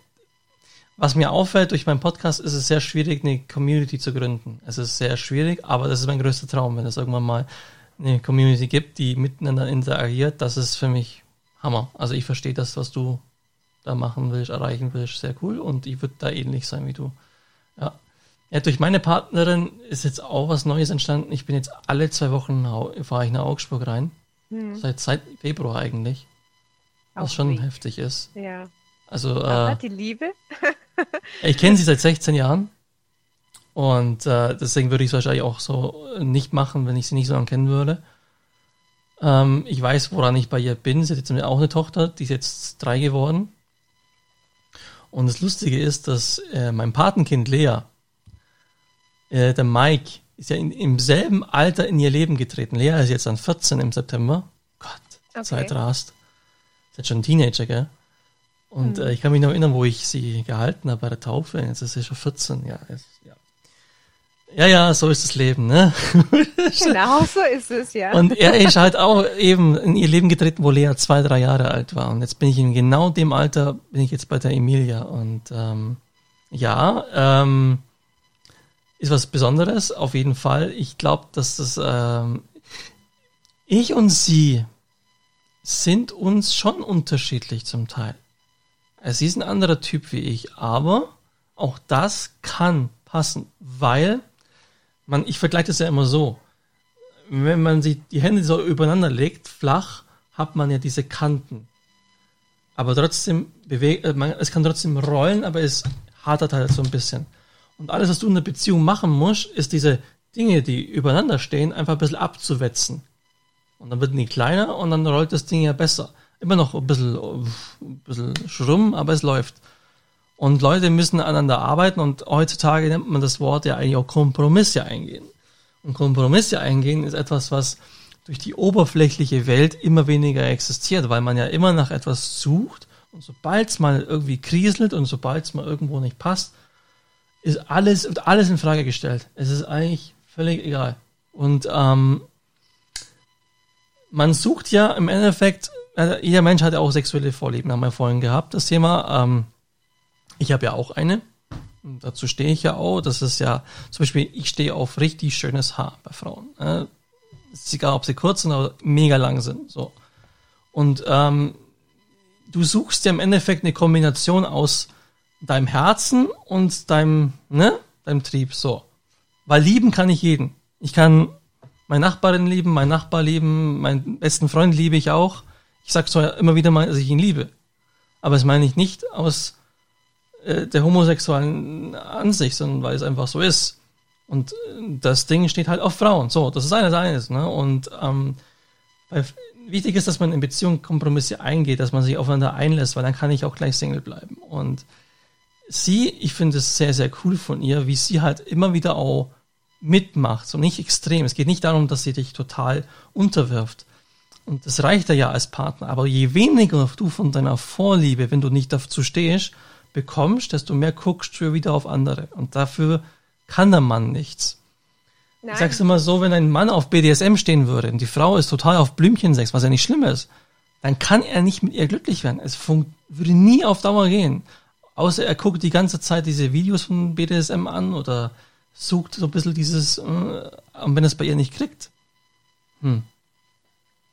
Was mir auffällt durch meinen Podcast, ist es sehr schwierig, eine Community zu gründen. Es ist sehr schwierig, aber das ist mein größter Traum, wenn es irgendwann mal eine Community gibt, die miteinander interagiert. Das ist für mich Hammer. Also ich verstehe das, was du da machen willst, erreichen willst, sehr cool und ich würde da ähnlich sein wie du. Ja. Ja, durch meine Partnerin ist jetzt auch was Neues entstanden. Ich bin jetzt alle zwei Wochen fahre ich nach Augsburg rein. Hm. Seit, seit Februar eigentlich. Was auch schon wie. heftig ist. Ja. Also, äh, die Liebe. ich kenne sie seit 16 Jahren. Und äh, deswegen würde ich es wahrscheinlich auch so nicht machen, wenn ich sie nicht so lange kennen würde. Ähm, ich weiß, woran ich bei ihr bin. Sie hat jetzt auch eine Tochter, die ist jetzt drei geworden. Und das Lustige ist, dass äh, mein Patenkind Lea, äh, der Mike, ist ja in, im selben Alter in ihr Leben getreten. Lea ist jetzt dann 14 im September. Gott, okay. Zeit rast. Ist jetzt schon ein Teenager, gell? Und hm. äh, ich kann mich noch erinnern, wo ich sie gehalten habe bei der Taufe. Jetzt ist sie schon 14, ja. Ist, ja. Ja, ja, so ist das Leben, ne? genau, so ist es, ja. Und er ist halt auch eben in ihr Leben getreten, wo Lea zwei, drei Jahre alt war. Und jetzt bin ich in genau dem Alter, bin ich jetzt bei der Emilia. Und ähm, ja, ähm, ist was Besonderes, auf jeden Fall. Ich glaube, dass das ähm, ich und sie sind uns schon unterschiedlich zum Teil. Sie ist ein anderer Typ wie ich, aber auch das kann passen, weil man, ich vergleiche das ja immer so. Wenn man sich die Hände so übereinander legt, flach, hat man ja diese Kanten. Aber trotzdem bewegt, äh, es kann trotzdem rollen, aber es hadert halt so ein bisschen. Und alles, was du in der Beziehung machen musst, ist diese Dinge, die übereinander stehen, einfach ein bisschen abzuwetzen. Und dann wird die kleiner und dann rollt das Ding ja besser. Immer noch ein bisschen, ein bisschen schrumm, aber es läuft. Und Leute müssen aneinander arbeiten und heutzutage nennt man das Wort ja eigentlich auch Kompromisse eingehen. Und Kompromisse eingehen ist etwas, was durch die oberflächliche Welt immer weniger existiert, weil man ja immer nach etwas sucht und sobald es mal irgendwie kriselt und sobald es mal irgendwo nicht passt, ist alles, wird alles in Frage gestellt. Es ist eigentlich völlig egal. Und ähm, man sucht ja im Endeffekt, äh, jeder Mensch hat ja auch sexuelle Vorlieben, haben wir vorhin gehabt, das Thema. Ähm, ich habe ja auch eine. Und dazu stehe ich ja auch. Das ist ja, zum Beispiel, ich stehe auf richtig schönes Haar bei Frauen. Äh, ist egal, ob sie kurz sind oder mega lang sind. So. Und ähm, du suchst ja im Endeffekt eine Kombination aus deinem Herzen und deinem, ne, deinem Trieb, so. Weil lieben kann ich jeden. Ich kann meine Nachbarin lieben, meinen Nachbar lieben, meinen besten Freund liebe ich auch. Ich sag zwar immer wieder mal, dass ich ihn liebe. Aber das meine ich nicht aus äh, der homosexuellen Ansicht, sondern weil es einfach so ist. Und äh, das Ding steht halt auf Frauen. So, das ist eines eines, ne? Und ähm, bei, wichtig ist, dass man in Beziehungen Kompromisse eingeht, dass man sich aufeinander einlässt, weil dann kann ich auch gleich Single bleiben. Und sie, ich finde es sehr, sehr cool von ihr, wie sie halt immer wieder auch mitmacht, so nicht extrem. Es geht nicht darum, dass sie dich total unterwirft. Und das reicht ja als Partner. Aber je weniger du von deiner Vorliebe, wenn du nicht dazu stehst, bekommst, desto mehr guckst du wieder auf andere. Und dafür kann der Mann nichts. Nein. Ich sag's immer so, wenn ein Mann auf BDSM stehen würde und die Frau ist total auf Blümchensex, was ja nicht schlimm ist, dann kann er nicht mit ihr glücklich werden. Es würde nie auf Dauer gehen. Außer er guckt die ganze Zeit diese Videos von BDSM an oder sucht so ein bisschen dieses, äh, wenn es bei ihr nicht kriegt. Hm.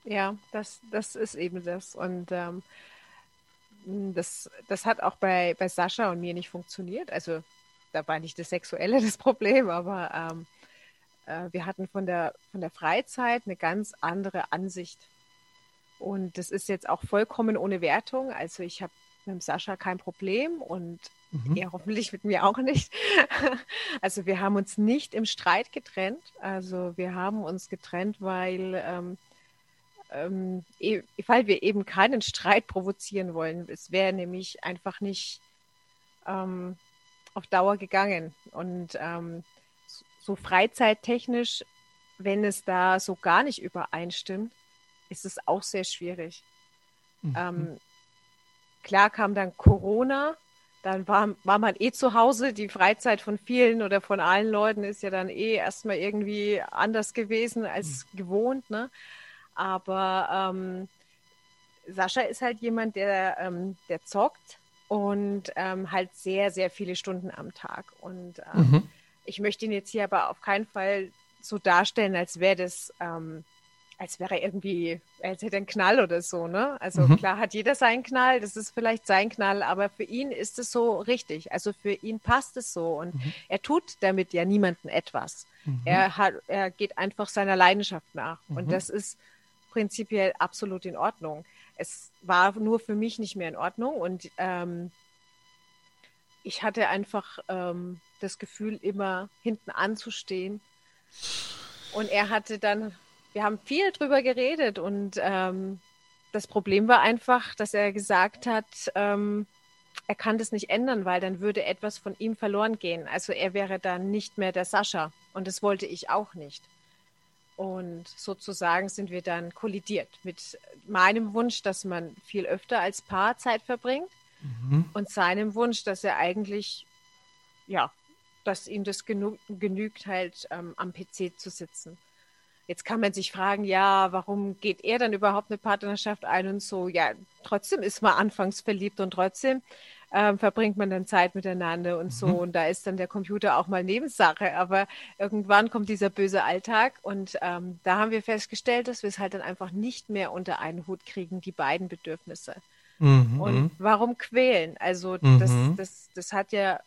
Ja, das, das ist eben das. Und ähm, das, das hat auch bei, bei Sascha und mir nicht funktioniert. Also da war nicht das Sexuelle das Problem, aber ähm, äh, wir hatten von der, von der Freizeit eine ganz andere Ansicht. Und das ist jetzt auch vollkommen ohne Wertung. Also ich habe mit Sascha kein Problem und mhm. er hoffentlich mit mir auch nicht. also wir haben uns nicht im Streit getrennt. Also wir haben uns getrennt, weil, ähm, ähm, e weil wir eben keinen Streit provozieren wollen. Es wäre nämlich einfach nicht ähm, auf Dauer gegangen. Und ähm, so freizeittechnisch, wenn es da so gar nicht übereinstimmt, ist es auch sehr schwierig. Mhm. Ähm, klar kam dann Corona, dann war, war man eh zu Hause. Die Freizeit von vielen oder von allen Leuten ist ja dann eh erstmal irgendwie anders gewesen als mhm. gewohnt. Ne? Aber ähm, Sascha ist halt jemand, der, ähm, der zockt und ähm, halt sehr, sehr viele Stunden am Tag. Und ähm, mhm. ich möchte ihn jetzt hier aber auf keinen Fall so darstellen, als wäre das, ähm, als wäre er irgendwie, als hätte er einen Knall oder so, ne? Also mhm. klar hat jeder seinen Knall, das ist vielleicht sein Knall, aber für ihn ist es so richtig. Also für ihn passt es so und mhm. er tut damit ja niemanden etwas. Mhm. Er hat, er geht einfach seiner Leidenschaft nach und mhm. das ist prinzipiell absolut in Ordnung es war nur für mich nicht mehr in Ordnung und ähm, ich hatte einfach ähm, das Gefühl, immer hinten anzustehen. Und er hatte dann, wir haben viel drüber geredet und ähm, das Problem war einfach, dass er gesagt hat, ähm, er kann das nicht ändern, weil dann würde etwas von ihm verloren gehen. Also er wäre dann nicht mehr der Sascha und das wollte ich auch nicht. Und sozusagen sind wir dann kollidiert mit meinem Wunsch, dass man viel öfter als Paar Zeit verbringt mhm. und seinem Wunsch, dass er eigentlich, ja, dass ihm das genug, genügt, halt ähm, am PC zu sitzen. Jetzt kann man sich fragen, ja, warum geht er dann überhaupt eine Partnerschaft ein und so? Ja, trotzdem ist man anfangs verliebt und trotzdem ähm, verbringt man dann Zeit miteinander und so. Mhm. Und da ist dann der Computer auch mal Nebensache. Aber irgendwann kommt dieser böse Alltag und ähm, da haben wir festgestellt, dass wir es halt dann einfach nicht mehr unter einen Hut kriegen, die beiden Bedürfnisse. Mhm. Und warum quälen? Also mhm. das, das, das hat ja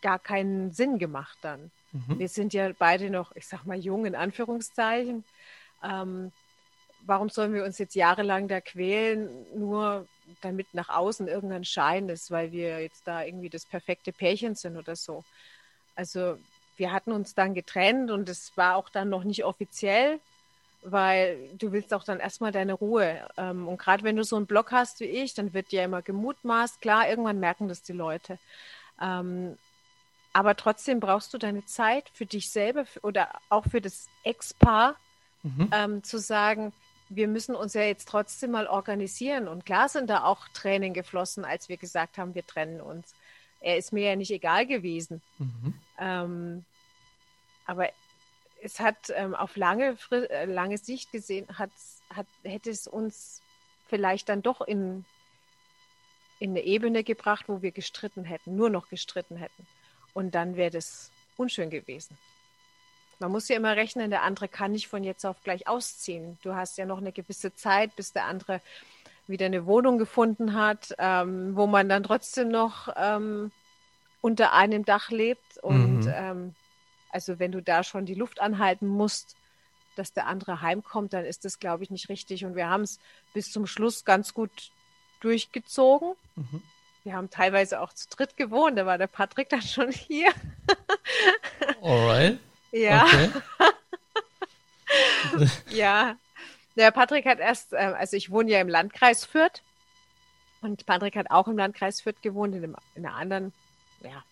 gar keinen Sinn gemacht dann. Mhm. Wir sind ja beide noch, ich sag mal, jung in Anführungszeichen. Ähm, warum sollen wir uns jetzt jahrelang da quälen, nur damit nach außen irgendein Schein ist, weil wir jetzt da irgendwie das perfekte Pärchen sind oder so. Also wir hatten uns dann getrennt und es war auch dann noch nicht offiziell, weil du willst auch dann erstmal deine Ruhe. Ähm, und gerade wenn du so einen Blog hast wie ich, dann wird dir immer gemutmaßt. Klar, irgendwann merken das die Leute. Ähm, aber trotzdem brauchst du deine Zeit für dich selber oder auch für das Ex-Paar, mhm. ähm, zu sagen, wir müssen uns ja jetzt trotzdem mal organisieren. Und klar sind da auch Tränen geflossen, als wir gesagt haben, wir trennen uns. Er ist mir ja nicht egal gewesen. Mhm. Ähm, aber es hat ähm, auf lange, äh, lange Sicht gesehen, hat, hat, hätte es uns vielleicht dann doch in, in eine Ebene gebracht, wo wir gestritten hätten, nur noch gestritten hätten. Und dann wäre das unschön gewesen. Man muss ja immer rechnen, der andere kann nicht von jetzt auf gleich ausziehen. Du hast ja noch eine gewisse Zeit, bis der andere wieder eine Wohnung gefunden hat, ähm, wo man dann trotzdem noch ähm, unter einem Dach lebt. Und Mhm. ähm, also wenn du da schon die Luft anhalten musst, dass der andere heimkommt, dann ist das, glaube ich, nicht richtig. Und wir haben es bis zum Schluss ganz gut durchgezogen. Mhm. Wir haben teilweise auch zu dritt gewohnt. Da war der Patrick dann schon hier. Alright. Ja, Okay. ja. Der Patrick hat erst, ähm, also ich wohne ja im Landkreis Fürth. Und Patrick hat auch im Landkreis Fürth gewohnt, in, einem, in einer anderen, ja,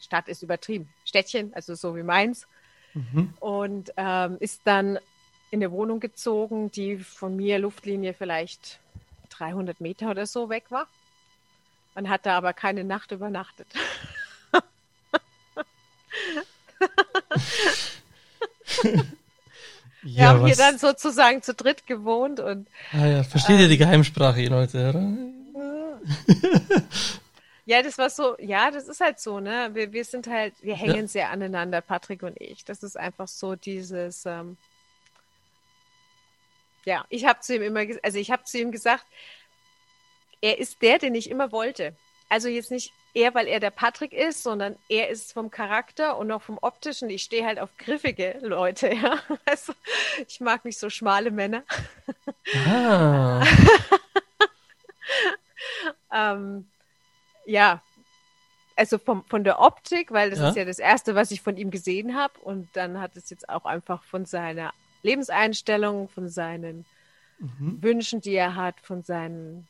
Stadt ist übertrieben. Städtchen, also so wie meins. Mhm. und ähm, ist dann in eine Wohnung gezogen, die von mir Luftlinie vielleicht 300 Meter oder so weg war. Und hat da aber keine Nacht übernachtet. Wir Ja, haben hier was? dann sozusagen zu dritt gewohnt und ah, ja. Versteht ihr die Geheimsprache, ihr Leute, oder? ja, das war so, ja, das ist halt so, ne? Wir, wir sind halt, wir hängen sehr aneinander, Patrick und ich. Das ist einfach so dieses, ähm, ja, ich habe zu ihm immer, also ich habe zu ihm gesagt, er ist der, den ich immer wollte. Also jetzt nicht er, weil er der Patrick ist, sondern er ist vom Charakter und auch vom optischen. Ich stehe halt auf griffige Leute, ja. Also ich mag nicht so schmale Männer. Ah. Ähm, ja, also vom, von der Optik, weil das Ja. ist ja das Erste, was ich von ihm gesehen habe. Und dann hat es jetzt auch einfach von seiner Lebenseinstellung, von seinen Mhm. Wünschen, die er hat, von seinen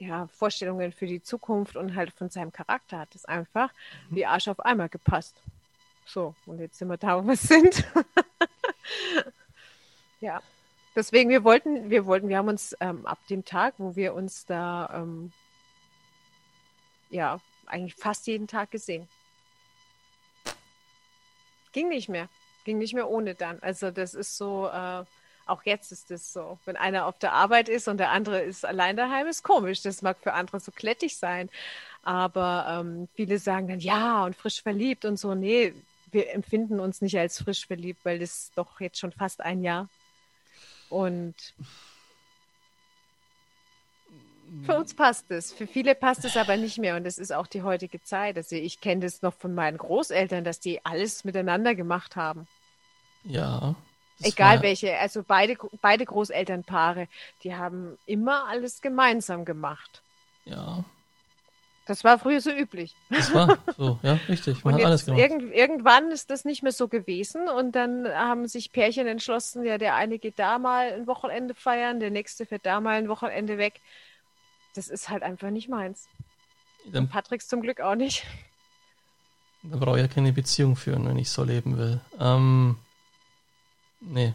ja, Vorstellungen für die Zukunft und halt von seinem Charakter hat es einfach wie Arsch auf einmal gepasst. So, und jetzt sind wir da, wo wir sind. ja. Deswegen, wir wollten, wir wollten, wir haben uns ähm, ab dem Tag, wo wir uns da ähm, ja eigentlich fast jeden Tag gesehen. Ging nicht mehr. Ging nicht mehr ohne dann. Also das ist so, äh, auch jetzt ist das so. Wenn einer auf der Arbeit ist und der andere ist allein daheim, ist komisch. Das mag für andere so klettig sein. Aber ähm, viele sagen dann, ja, und frisch verliebt und so. Nee, wir empfinden uns nicht als frisch verliebt, weil das doch jetzt schon fast ein Jahr. Und für uns passt es. Für viele passt es aber nicht mehr. Und das ist auch die heutige Zeit. Also ich kenne das noch von meinen Großeltern, dass die alles miteinander gemacht haben. Ja. Das Egal war- welche, also beide, beide Großelternpaare, die haben immer alles gemeinsam gemacht. Ja, Das war früher so üblich. das war so, ja, richtig. Man Und hat alles gemacht. irgend, irgendwann ist das nicht mehr so gewesen und dann haben sich Pärchen entschlossen, ja, der eine geht da mal ein Wochenende feiern, der nächste fährt da mal ein Wochenende weg. Das ist halt einfach nicht meins. Dann, Und Patricks zum Glück auch nicht. dann brauche ich ja keine Beziehung führen, wenn ich so leben will. Ähm, nee.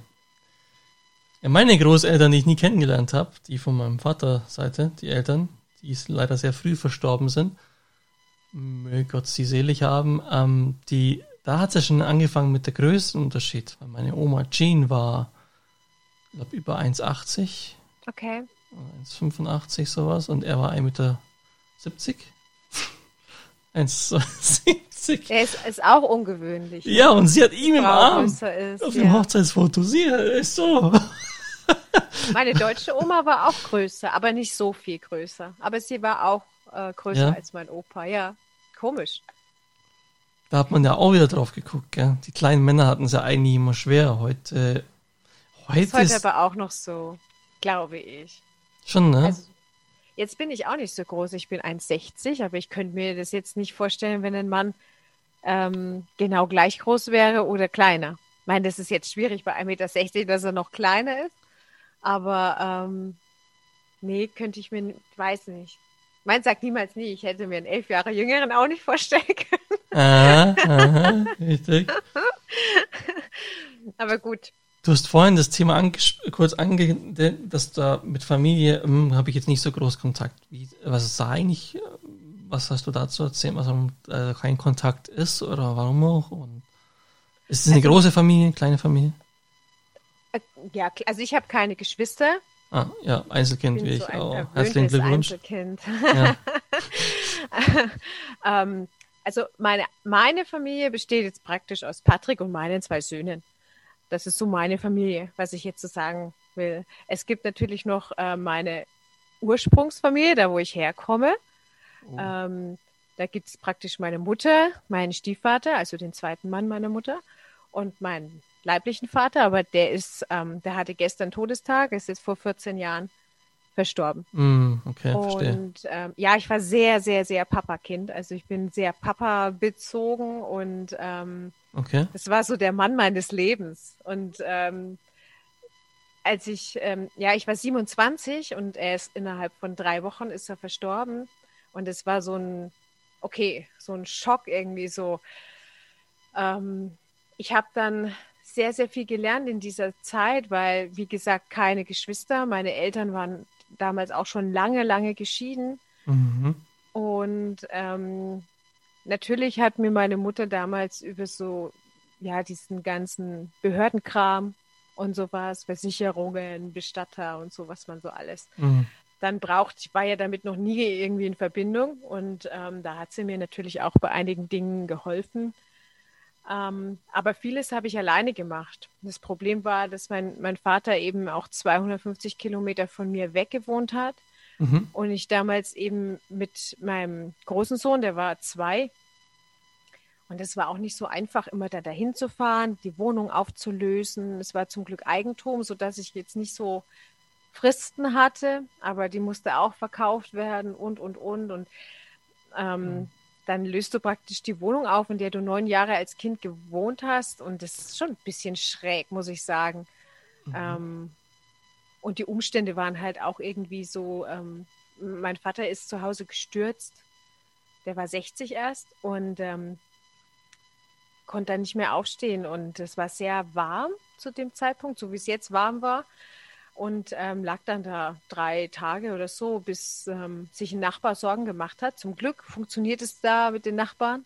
Ja, meine Großeltern, die ich nie kennengelernt habe, die von meinem Vater Seite, die Eltern, die leider sehr früh verstorben sind, möge Gott sie selig haben, ähm, die, da hat es ja schon angefangen mit der Größenunterschied. Weil meine Oma Jean war, ich glaube, über 1,80 Okay. 1,85 sowas und er war 1,70 Meter. 1,70. Der ist, ist auch ungewöhnlich. Ja, und sie hat ihn im Arm. ist. Auf dem Ja. Hochzeitsfoto. Sie ist so. Meine deutsche Oma war auch größer, aber nicht so viel größer. Aber sie war auch äh, größer Ja. als mein Opa. Ja, komisch. Da hat man ja auch wieder drauf geguckt, gell? Die kleinen Männer hatten es ja eigentlich immer schwer. Heute, heute Ist heute ist aber auch noch so, glaube ich. schon, ne? Also, jetzt bin ich auch nicht so groß. Ich bin 1,60, aber ich könnte mir das jetzt nicht vorstellen, wenn ein Mann ähm, genau gleich groß wäre oder kleiner. Ich meine, das ist jetzt schwierig bei 1,60 Meter, dass er noch kleiner ist. Aber ähm, nee, könnte ich mir, weiß nicht. Mein sagt niemals nie. Ich hätte mir einen elf Jahre jüngeren auch nicht vorstellen können. aha, aha, richtig. Aber gut. Du hast vorhin das Thema anges kurz ange, dass da mit Familie hm, habe ich jetzt nicht so groß Kontakt. Wie, was ist da eigentlich? Was hast du dazu erzählt, was äh, kein Kontakt ist oder warum auch? Und ist es eine Also- große Familie, kleine Familie? Äh, Ja, also ich habe keine Geschwister. Ah, ja, Einzelkind wie so ich ein auch. Herzlichen Glückwunsch. Einzelkind. Ja. ähm, also meine, meine Familie besteht jetzt praktisch aus Patrick und meinen zwei Söhnen. Das ist so meine Familie, was ich jetzt so sagen will. Es gibt natürlich noch äh, meine Ursprungsfamilie, da wo ich herkomme. Oh. Ähm, da gibt es praktisch meine Mutter, meinen Stiefvater, also den zweiten Mann meiner Mutter und meinen leiblichen Vater, aber der ist, ähm, der hatte gestern Todestag, ist jetzt vor 14 Jahren verstorben. Mm, okay, und ähm, ja, ich war sehr, sehr, sehr Papa-Kind. Also ich bin sehr Papa bezogen und ähm, okay. das war so der Mann meines Lebens. Und ähm, als ich, ähm, ja, ich war 27 und er ist innerhalb von drei Wochen ist er verstorben. Und es war so ein, okay, so ein Schock irgendwie so. Ähm, ich habe dann sehr, sehr viel gelernt in dieser Zeit, weil, wie gesagt, keine Geschwister. Meine Eltern waren damals auch schon lange, lange geschieden. Mhm. Und ähm, natürlich hat mir meine Mutter damals über so, ja, diesen ganzen Behördenkram und sowas, Versicherungen, Bestatter und so, was man so alles mhm. Dann braucht. Ich war ja damit noch nie irgendwie in Verbindung und ähm, da hat sie mir natürlich auch bei einigen Dingen geholfen. Ähm, aber vieles habe ich alleine gemacht. Das Problem war, dass mein, mein Vater eben auch 250 Kilometer von mir weg gewohnt hat. Mhm. Und ich damals eben mit meinem großen Sohn, der war zwei, und es war auch nicht so einfach, immer da dahin zu fahren, die Wohnung aufzulösen. Es war zum Glück Eigentum, sodass ich jetzt nicht so Fristen hatte, aber die musste auch verkauft werden und, und, und. Und ähm, mhm dann löst du praktisch die Wohnung auf, in der du neun Jahre als Kind gewohnt hast. Und das ist schon ein bisschen schräg, muss ich sagen. Mhm. Ähm, und die Umstände waren halt auch irgendwie so, ähm, mein Vater ist zu Hause gestürzt. Der war 60 erst und ähm, konnte dann nicht mehr aufstehen. Und es war sehr warm zu dem Zeitpunkt, so wie es jetzt warm war und ähm, lag dann da drei Tage oder so, bis ähm, sich ein Nachbar Sorgen gemacht hat. Zum Glück funktioniert es da mit den Nachbarn.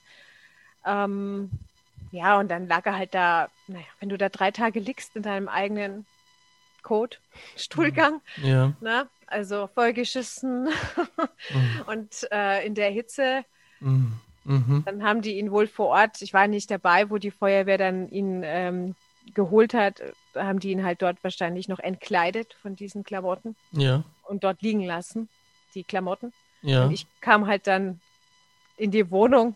Ähm, ja, und dann lag er halt da, naja, wenn du da drei Tage liegst in deinem eigenen Kot, Stuhlgang, mhm. ja. ne? also vollgeschissen mhm. und äh, in der Hitze. Mhm. mhm. Dann haben die ihn wohl vor Ort, ich war nicht dabei, wo die Feuerwehr dann ihn ähm, geholt hat, haben die ihn halt dort wahrscheinlich noch entkleidet von diesen Klamotten. Ja. Und dort liegen lassen, die Klamotten. Ja. Und ich kam halt dann in die Wohnung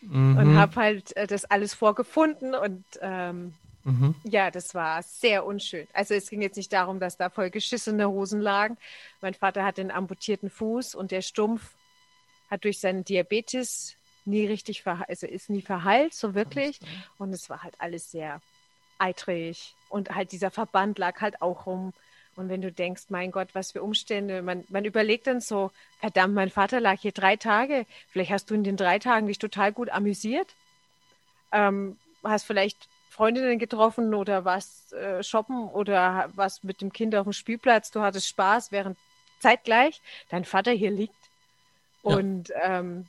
mhm. und habe halt äh, das alles vorgefunden und ähm, mhm. ja, das war sehr unschön. Also es ging jetzt nicht darum, dass da voll geschissene Hosen lagen. Mein Vater hat einen amputierten Fuß und der Stumpf hat durch seinen Diabetes nie richtig verheilt, also ist nie verheilt, so wirklich. Und es war halt alles sehr eitrig und halt dieser Verband lag halt auch rum. Und wenn du denkst, mein Gott, was für Umstände, man, man überlegt dann so, verdammt, mein Vater lag hier drei Tage, vielleicht hast du in den drei Tagen dich total gut amüsiert, ähm, hast vielleicht Freundinnen getroffen oder was äh, shoppen oder was mit dem Kind auf dem Spielplatz, du hattest Spaß, während zeitgleich dein Vater hier liegt. Ja. Und ähm,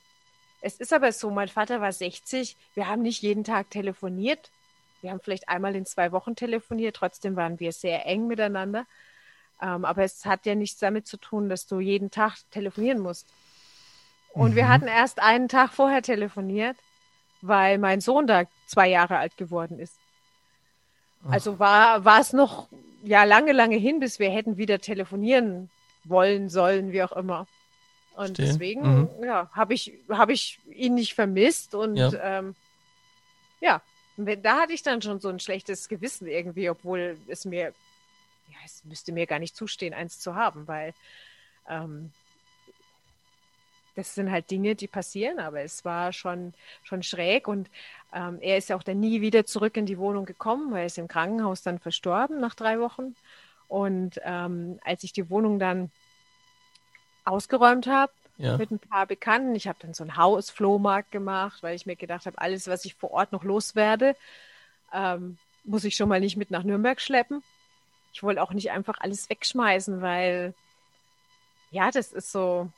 es ist aber so, mein Vater war 60, wir haben nicht jeden Tag telefoniert, wir haben vielleicht einmal in zwei Wochen telefoniert, trotzdem waren wir sehr eng miteinander. Ähm, aber es hat ja nichts damit zu tun, dass du jeden Tag telefonieren musst. Und mhm. wir hatten erst einen Tag vorher telefoniert, weil mein Sohn da zwei Jahre alt geworden ist. Ach. Also war, war es noch ja lange, lange hin, bis wir hätten wieder telefonieren wollen, sollen, wie auch immer. Und Stehen. deswegen, mhm. ja, habe ich, hab ich ihn nicht vermisst und ja, ähm, ja da hatte ich dann schon so ein schlechtes Gewissen irgendwie, obwohl es mir, ja, es müsste mir gar nicht zustehen, eins zu haben, weil ähm, das sind halt Dinge, die passieren, aber es war schon, schon schräg und ähm, er ist ja auch dann nie wieder zurück in die Wohnung gekommen, weil er ist im Krankenhaus dann verstorben nach drei Wochen. Und ähm, als ich die Wohnung dann ausgeräumt habe, ja. mit ein paar Bekannten. Ich habe dann so einen Hausflohmarkt gemacht, weil ich mir gedacht habe, alles, was ich vor Ort noch loswerde, ähm, muss ich schon mal nicht mit nach Nürnberg schleppen. Ich wollte auch nicht einfach alles wegschmeißen, weil ja, das ist so.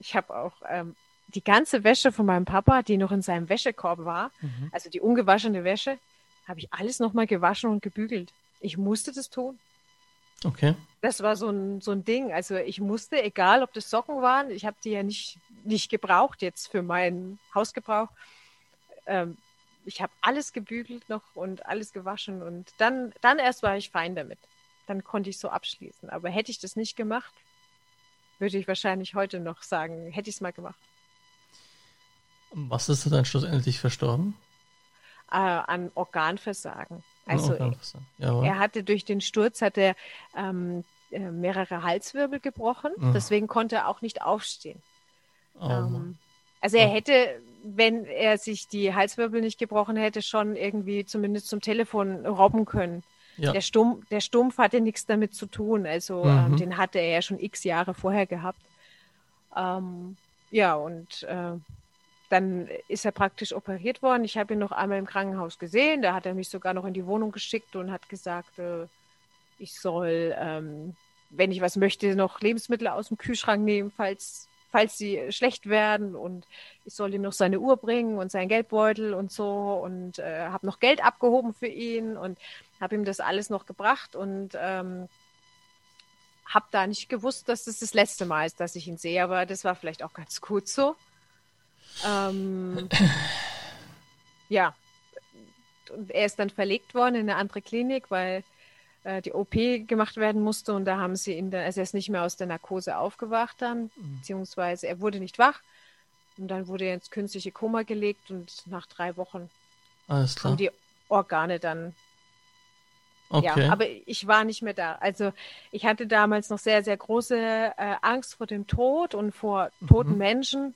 Ich habe auch ähm, die ganze Wäsche von meinem Papa, die noch in seinem Wäschekorb war, mhm. also die ungewaschene Wäsche, habe ich alles nochmal gewaschen und gebügelt. Ich musste das tun. Okay. Das war so ein, so ein Ding. Also ich musste, egal ob das Socken waren, ich habe die ja nicht, nicht gebraucht jetzt für meinen Hausgebrauch. Ähm, ich habe alles gebügelt noch und alles gewaschen und dann, dann erst war ich fein damit. dann konnte ich so abschließen. Aber hätte ich das nicht gemacht, würde ich wahrscheinlich heute noch sagen, hätte ich es mal gemacht. Was ist dann schlussendlich verstorben? Äh, an Organversagen. Also Organversagen. er hatte durch den Sturz hat er ähm, äh, mehrere Halswirbel gebrochen, mhm. deswegen konnte er auch nicht aufstehen. Oh, ähm, also er hätte, wenn er sich die Halswirbel nicht gebrochen hätte, schon irgendwie zumindest zum Telefon robben können. Ja. Der, Stumpf, der Stumpf hatte nichts damit zu tun. Also ähm, mhm. ähm, den hatte er ja schon x Jahre vorher gehabt. Ähm, ja, und äh, dann ist er praktisch operiert worden. Ich habe ihn noch einmal im Krankenhaus gesehen. Da hat er mich sogar noch in die Wohnung geschickt und hat gesagt, äh, ich soll, ähm, wenn ich was möchte, noch Lebensmittel aus dem Kühlschrank nehmen, falls, falls sie schlecht werden. Und ich soll ihm noch seine Uhr bringen und seinen Geldbeutel und so. Und äh, habe noch Geld abgehoben für ihn und habe ihm das alles noch gebracht. Und ähm, habe da nicht gewusst, dass das das letzte Mal ist, dass ich ihn sehe. Aber das war vielleicht auch ganz gut so. Ähm, ja, und er ist dann verlegt worden in eine andere Klinik, weil äh, die OP gemacht werden musste und da haben sie ihn dann, also er ist nicht mehr aus der Narkose aufgewacht dann, mhm. beziehungsweise er wurde nicht wach und dann wurde er ins künstliche Koma gelegt und nach drei Wochen Alles klar. haben die Organe dann Okay. Ja, aber ich war nicht mehr da. Also ich hatte damals noch sehr, sehr große äh, Angst vor dem Tod und vor toten mhm. Menschen.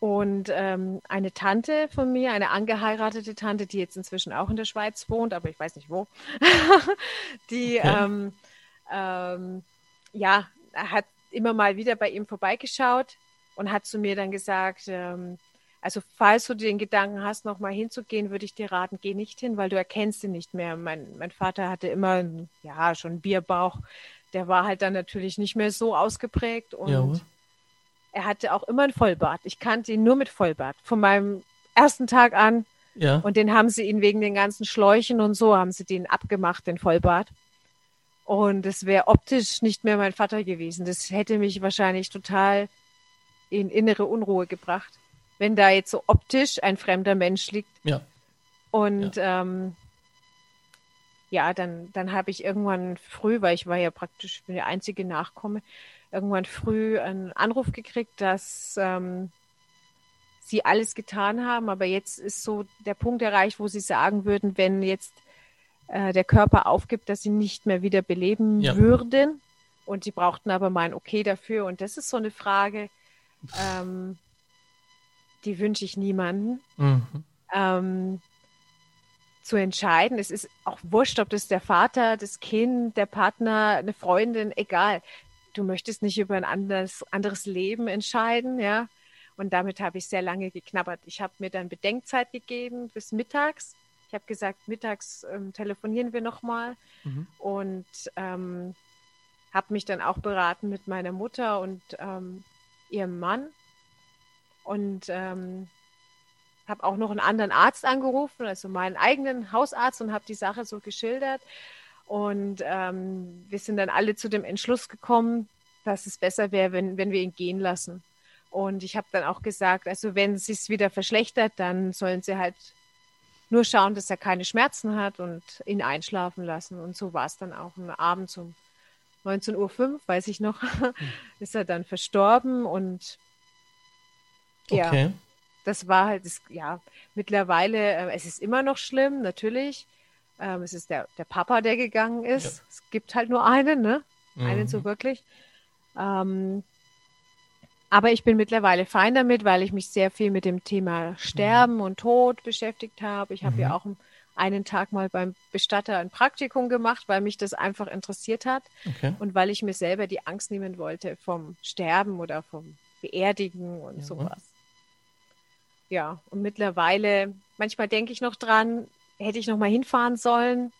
Und ähm, eine Tante von mir, eine angeheiratete Tante, die jetzt inzwischen auch in der Schweiz wohnt, aber ich weiß nicht wo, die okay. ähm, ähm, ja, hat immer mal wieder bei ihm vorbeigeschaut und hat zu mir dann gesagt, ähm, also falls du den Gedanken hast, nochmal hinzugehen, würde ich dir raten, geh nicht hin, weil du erkennst ihn nicht mehr. Mein, mein Vater hatte immer, ja, schon einen Bierbauch. Der war halt dann natürlich nicht mehr so ausgeprägt und ja er hatte auch immer einen Vollbart. Ich kannte ihn nur mit Vollbart. Von meinem ersten Tag an. Ja. Und den haben sie ihn wegen den ganzen Schläuchen und so, haben sie den abgemacht, den Vollbart. Und es wäre optisch nicht mehr mein Vater gewesen. Das hätte mich wahrscheinlich total in innere Unruhe gebracht, wenn da jetzt so optisch ein fremder Mensch liegt. Ja. Und ja, ähm, ja dann, dann habe ich irgendwann früh, weil ich war ja praktisch der einzige Nachkomme, irgendwann früh einen Anruf gekriegt, dass ähm, sie alles getan haben, aber jetzt ist so der Punkt erreicht, wo sie sagen würden, wenn jetzt äh, der Körper aufgibt, dass sie nicht mehr wieder beleben ja. würden. Und sie brauchten aber mein Okay dafür. Und das ist so eine Frage, ähm, die wünsche ich niemanden. Mhm. Ähm, zu entscheiden. Es ist auch wurscht, ob das der Vater, das Kind, der Partner, eine Freundin, egal du möchtest nicht über ein anderes, anderes Leben entscheiden, ja. Und damit habe ich sehr lange geknabbert. Ich habe mir dann Bedenkzeit gegeben bis mittags. Ich habe gesagt, mittags ähm, telefonieren wir nochmal mhm. und ähm, habe mich dann auch beraten mit meiner Mutter und ähm, ihrem Mann und ähm, habe auch noch einen anderen Arzt angerufen, also meinen eigenen Hausarzt und habe die Sache so geschildert. Und ähm, wir sind dann alle zu dem Entschluss gekommen, dass es besser wäre, wenn, wenn wir ihn gehen lassen. Und ich habe dann auch gesagt, also wenn es sich wieder verschlechtert, dann sollen sie halt nur schauen, dass er keine Schmerzen hat und ihn einschlafen lassen. Und so war es dann auch. Am Abend um 19.05 Uhr, weiß ich noch, ist er dann verstorben. Und ja, okay. das war halt, das, ja, mittlerweile, äh, es ist immer noch schlimm, natürlich. Ähm, es ist der, der Papa, der gegangen ist. Ja. Es gibt halt nur einen, ne? Einen mhm. so wirklich. Ähm, aber ich bin mittlerweile fein damit, weil ich mich sehr viel mit dem Thema Sterben mhm. und Tod beschäftigt habe. Ich habe mhm. ja auch einen Tag mal beim Bestatter ein Praktikum gemacht, weil mich das einfach interessiert hat okay. und weil ich mir selber die Angst nehmen wollte vom Sterben oder vom Beerdigen und ja. sowas. Ja, und mittlerweile, manchmal denke ich noch dran, hätte ich noch mal hinfahren sollen,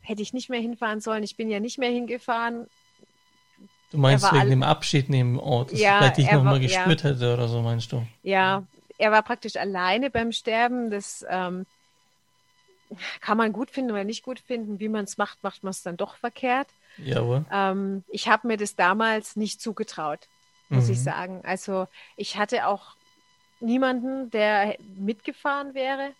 hätte ich nicht mehr hinfahren sollen. Ich bin ja nicht mehr hingefahren. Du meinst wegen dem Abschied neben Ort, dass ja, vielleicht dich noch mal gespürt ja. hätte oder so, meinst du? Ja, er war praktisch alleine beim Sterben. Das ähm, kann man gut finden oder nicht gut finden. Wie man es macht, macht man es dann doch verkehrt. Jawohl. Ähm, ich habe mir das damals nicht zugetraut, muss mhm. ich sagen. Also ich hatte auch niemanden, der mitgefahren wäre.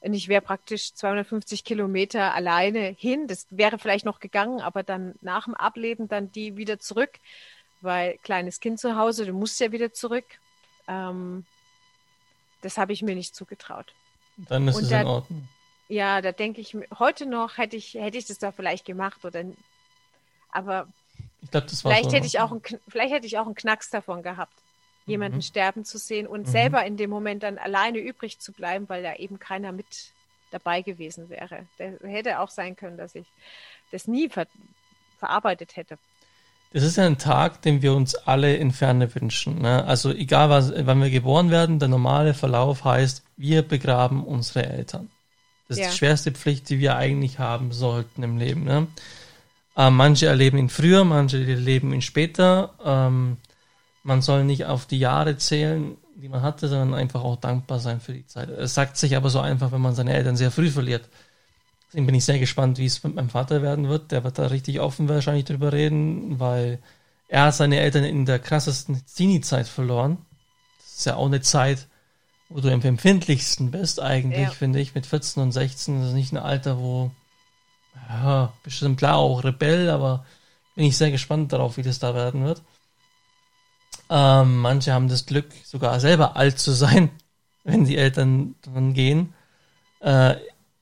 Und ich wäre praktisch 250 Kilometer alleine hin. Das wäre vielleicht noch gegangen, aber dann nach dem Ableben dann die wieder zurück, weil kleines Kind zu Hause, du musst ja wieder zurück. Ähm, das habe ich mir nicht zugetraut. Dann ist Und es da, in Ordnung. Ja, da denke ich, heute noch hätte ich, hätte ich das da vielleicht gemacht oder, aber ich glaube, das war vielleicht hätte ich auch einen, vielleicht hätte ich auch einen Knacks davon gehabt, jemanden mhm. sterben zu sehen und mhm. selber in dem Moment dann alleine übrig zu bleiben, weil da eben keiner mit dabei gewesen wäre. Der hätte auch sein können, dass ich das nie ver verarbeitet hätte. Das ist ein Tag, den wir uns alle in Ferne wünschen. Ne? Also egal, was, wann wir geboren werden, der normale Verlauf heißt, wir begraben unsere Eltern. Das ist ja. die schwerste Pflicht, die wir eigentlich haben sollten im Leben. Ne? Ähm, manche erleben ihn früher, manche erleben ihn später. Ähm, man soll nicht auf die Jahre zählen, die man hatte, sondern einfach auch dankbar sein für die Zeit. Es sagt sich aber so einfach, wenn man seine Eltern sehr früh verliert. Deswegen bin ich sehr gespannt, wie es mit meinem Vater werden wird. Der wird da richtig offen wahrscheinlich drüber reden, weil er hat seine Eltern in der krassesten Teenie-Zeit verloren. Das ist ja auch eine Zeit, wo du am empfindlichsten bist, eigentlich, ja. finde ich. Mit 14 und 16 das ist nicht ein Alter, wo, ja, bestimmt klar auch Rebell, aber bin ich sehr gespannt darauf, wie das da werden wird. Ähm, manche haben das Glück, sogar selber alt zu sein, wenn die Eltern dann gehen. Äh,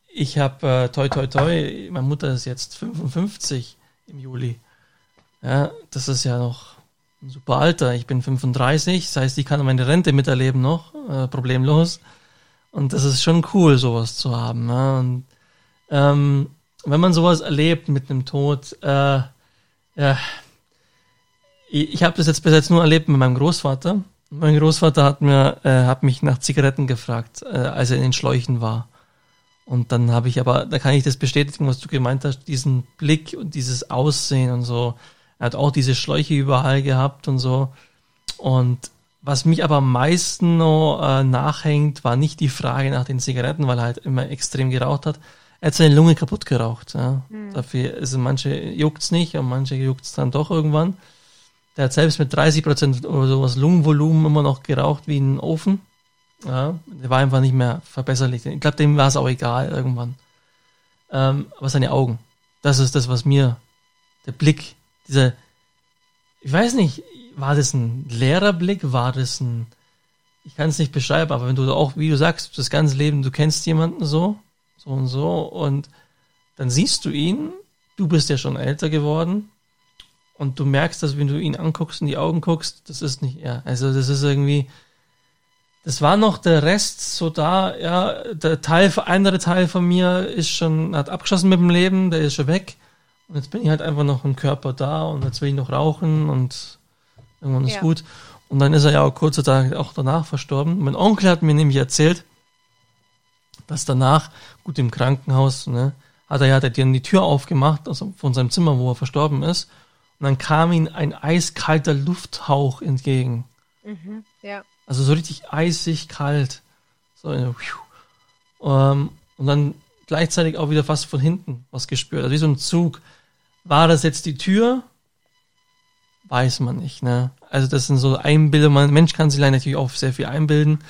ich habe äh, toi toi toi, meine Mutter ist jetzt 55 im Juli. Ja, das ist ja noch ein super Alter. Ich bin 35, das heißt, ich kann meine Rente miterleben noch, äh, problemlos. Und das ist schon cool, sowas zu haben. Ja? Und ähm, wenn man sowas erlebt mit einem Tod, äh, ja, ich, habe das jetzt bis jetzt nur erlebt mit meinem Großvater. Mein Großvater hat mir, äh, hat mich nach Zigaretten gefragt, äh, als er in den Schläuchen war. Und dann habe ich aber, da kann ich das bestätigen, was du gemeint hast, diesen Blick und dieses Aussehen und so. Er hat auch diese Schläuche überall gehabt und so. Und was mich aber am meisten noch äh, nachhängt, war nicht die Frage nach den Zigaretten, weil er halt immer extrem geraucht hat. Er hat seine Lunge kaputt geraucht. Ja. Mhm. Dafür ist manche juckt's nicht und manche juckt's dann doch irgendwann. Der hat selbst mit 30 Prozent oder sowas Lungenvolumen immer noch geraucht wie ein Ofen. Ja, der war einfach nicht mehr verbesserlich. Ich glaube, dem war es auch egal irgendwann. Ähm, aber seine Augen, das ist das, was mir, der Blick, dieser, ich weiß nicht, war das ein leerer Blick, war das ein, ich kann es nicht beschreiben, aber wenn du auch, wie du sagst, das ganze Leben, du kennst jemanden so, so und so, und dann siehst du ihn, du bist ja schon älter geworden, und du merkst, dass wenn du ihn anguckst, in die Augen guckst, das ist nicht er. Also das ist irgendwie, das war noch der Rest so da, ja, der Teil, andere Teil von mir ist schon, hat abgeschossen mit dem Leben, der ist schon weg. Und jetzt bin ich halt einfach noch im Körper da und jetzt will ich noch rauchen und irgendwann ist ja. gut. Und dann ist er ja auch kurze Tage auch danach verstorben. Mein Onkel hat mir nämlich erzählt, dass danach, gut im Krankenhaus, ne, hat er ja dann die Tür aufgemacht, also von seinem Zimmer, wo er verstorben ist. Und dann kam ihm ein eiskalter Lufthauch entgegen. Mhm, ja. Also so richtig eisig kalt. So, ähm, und dann gleichzeitig auch wieder fast von hinten was gespürt. Also wie so ein Zug. War das jetzt die Tür? Weiß man nicht, ne? Also das sind so Einbildungen. Ein Mensch kann sich leider natürlich auch sehr viel einbilden.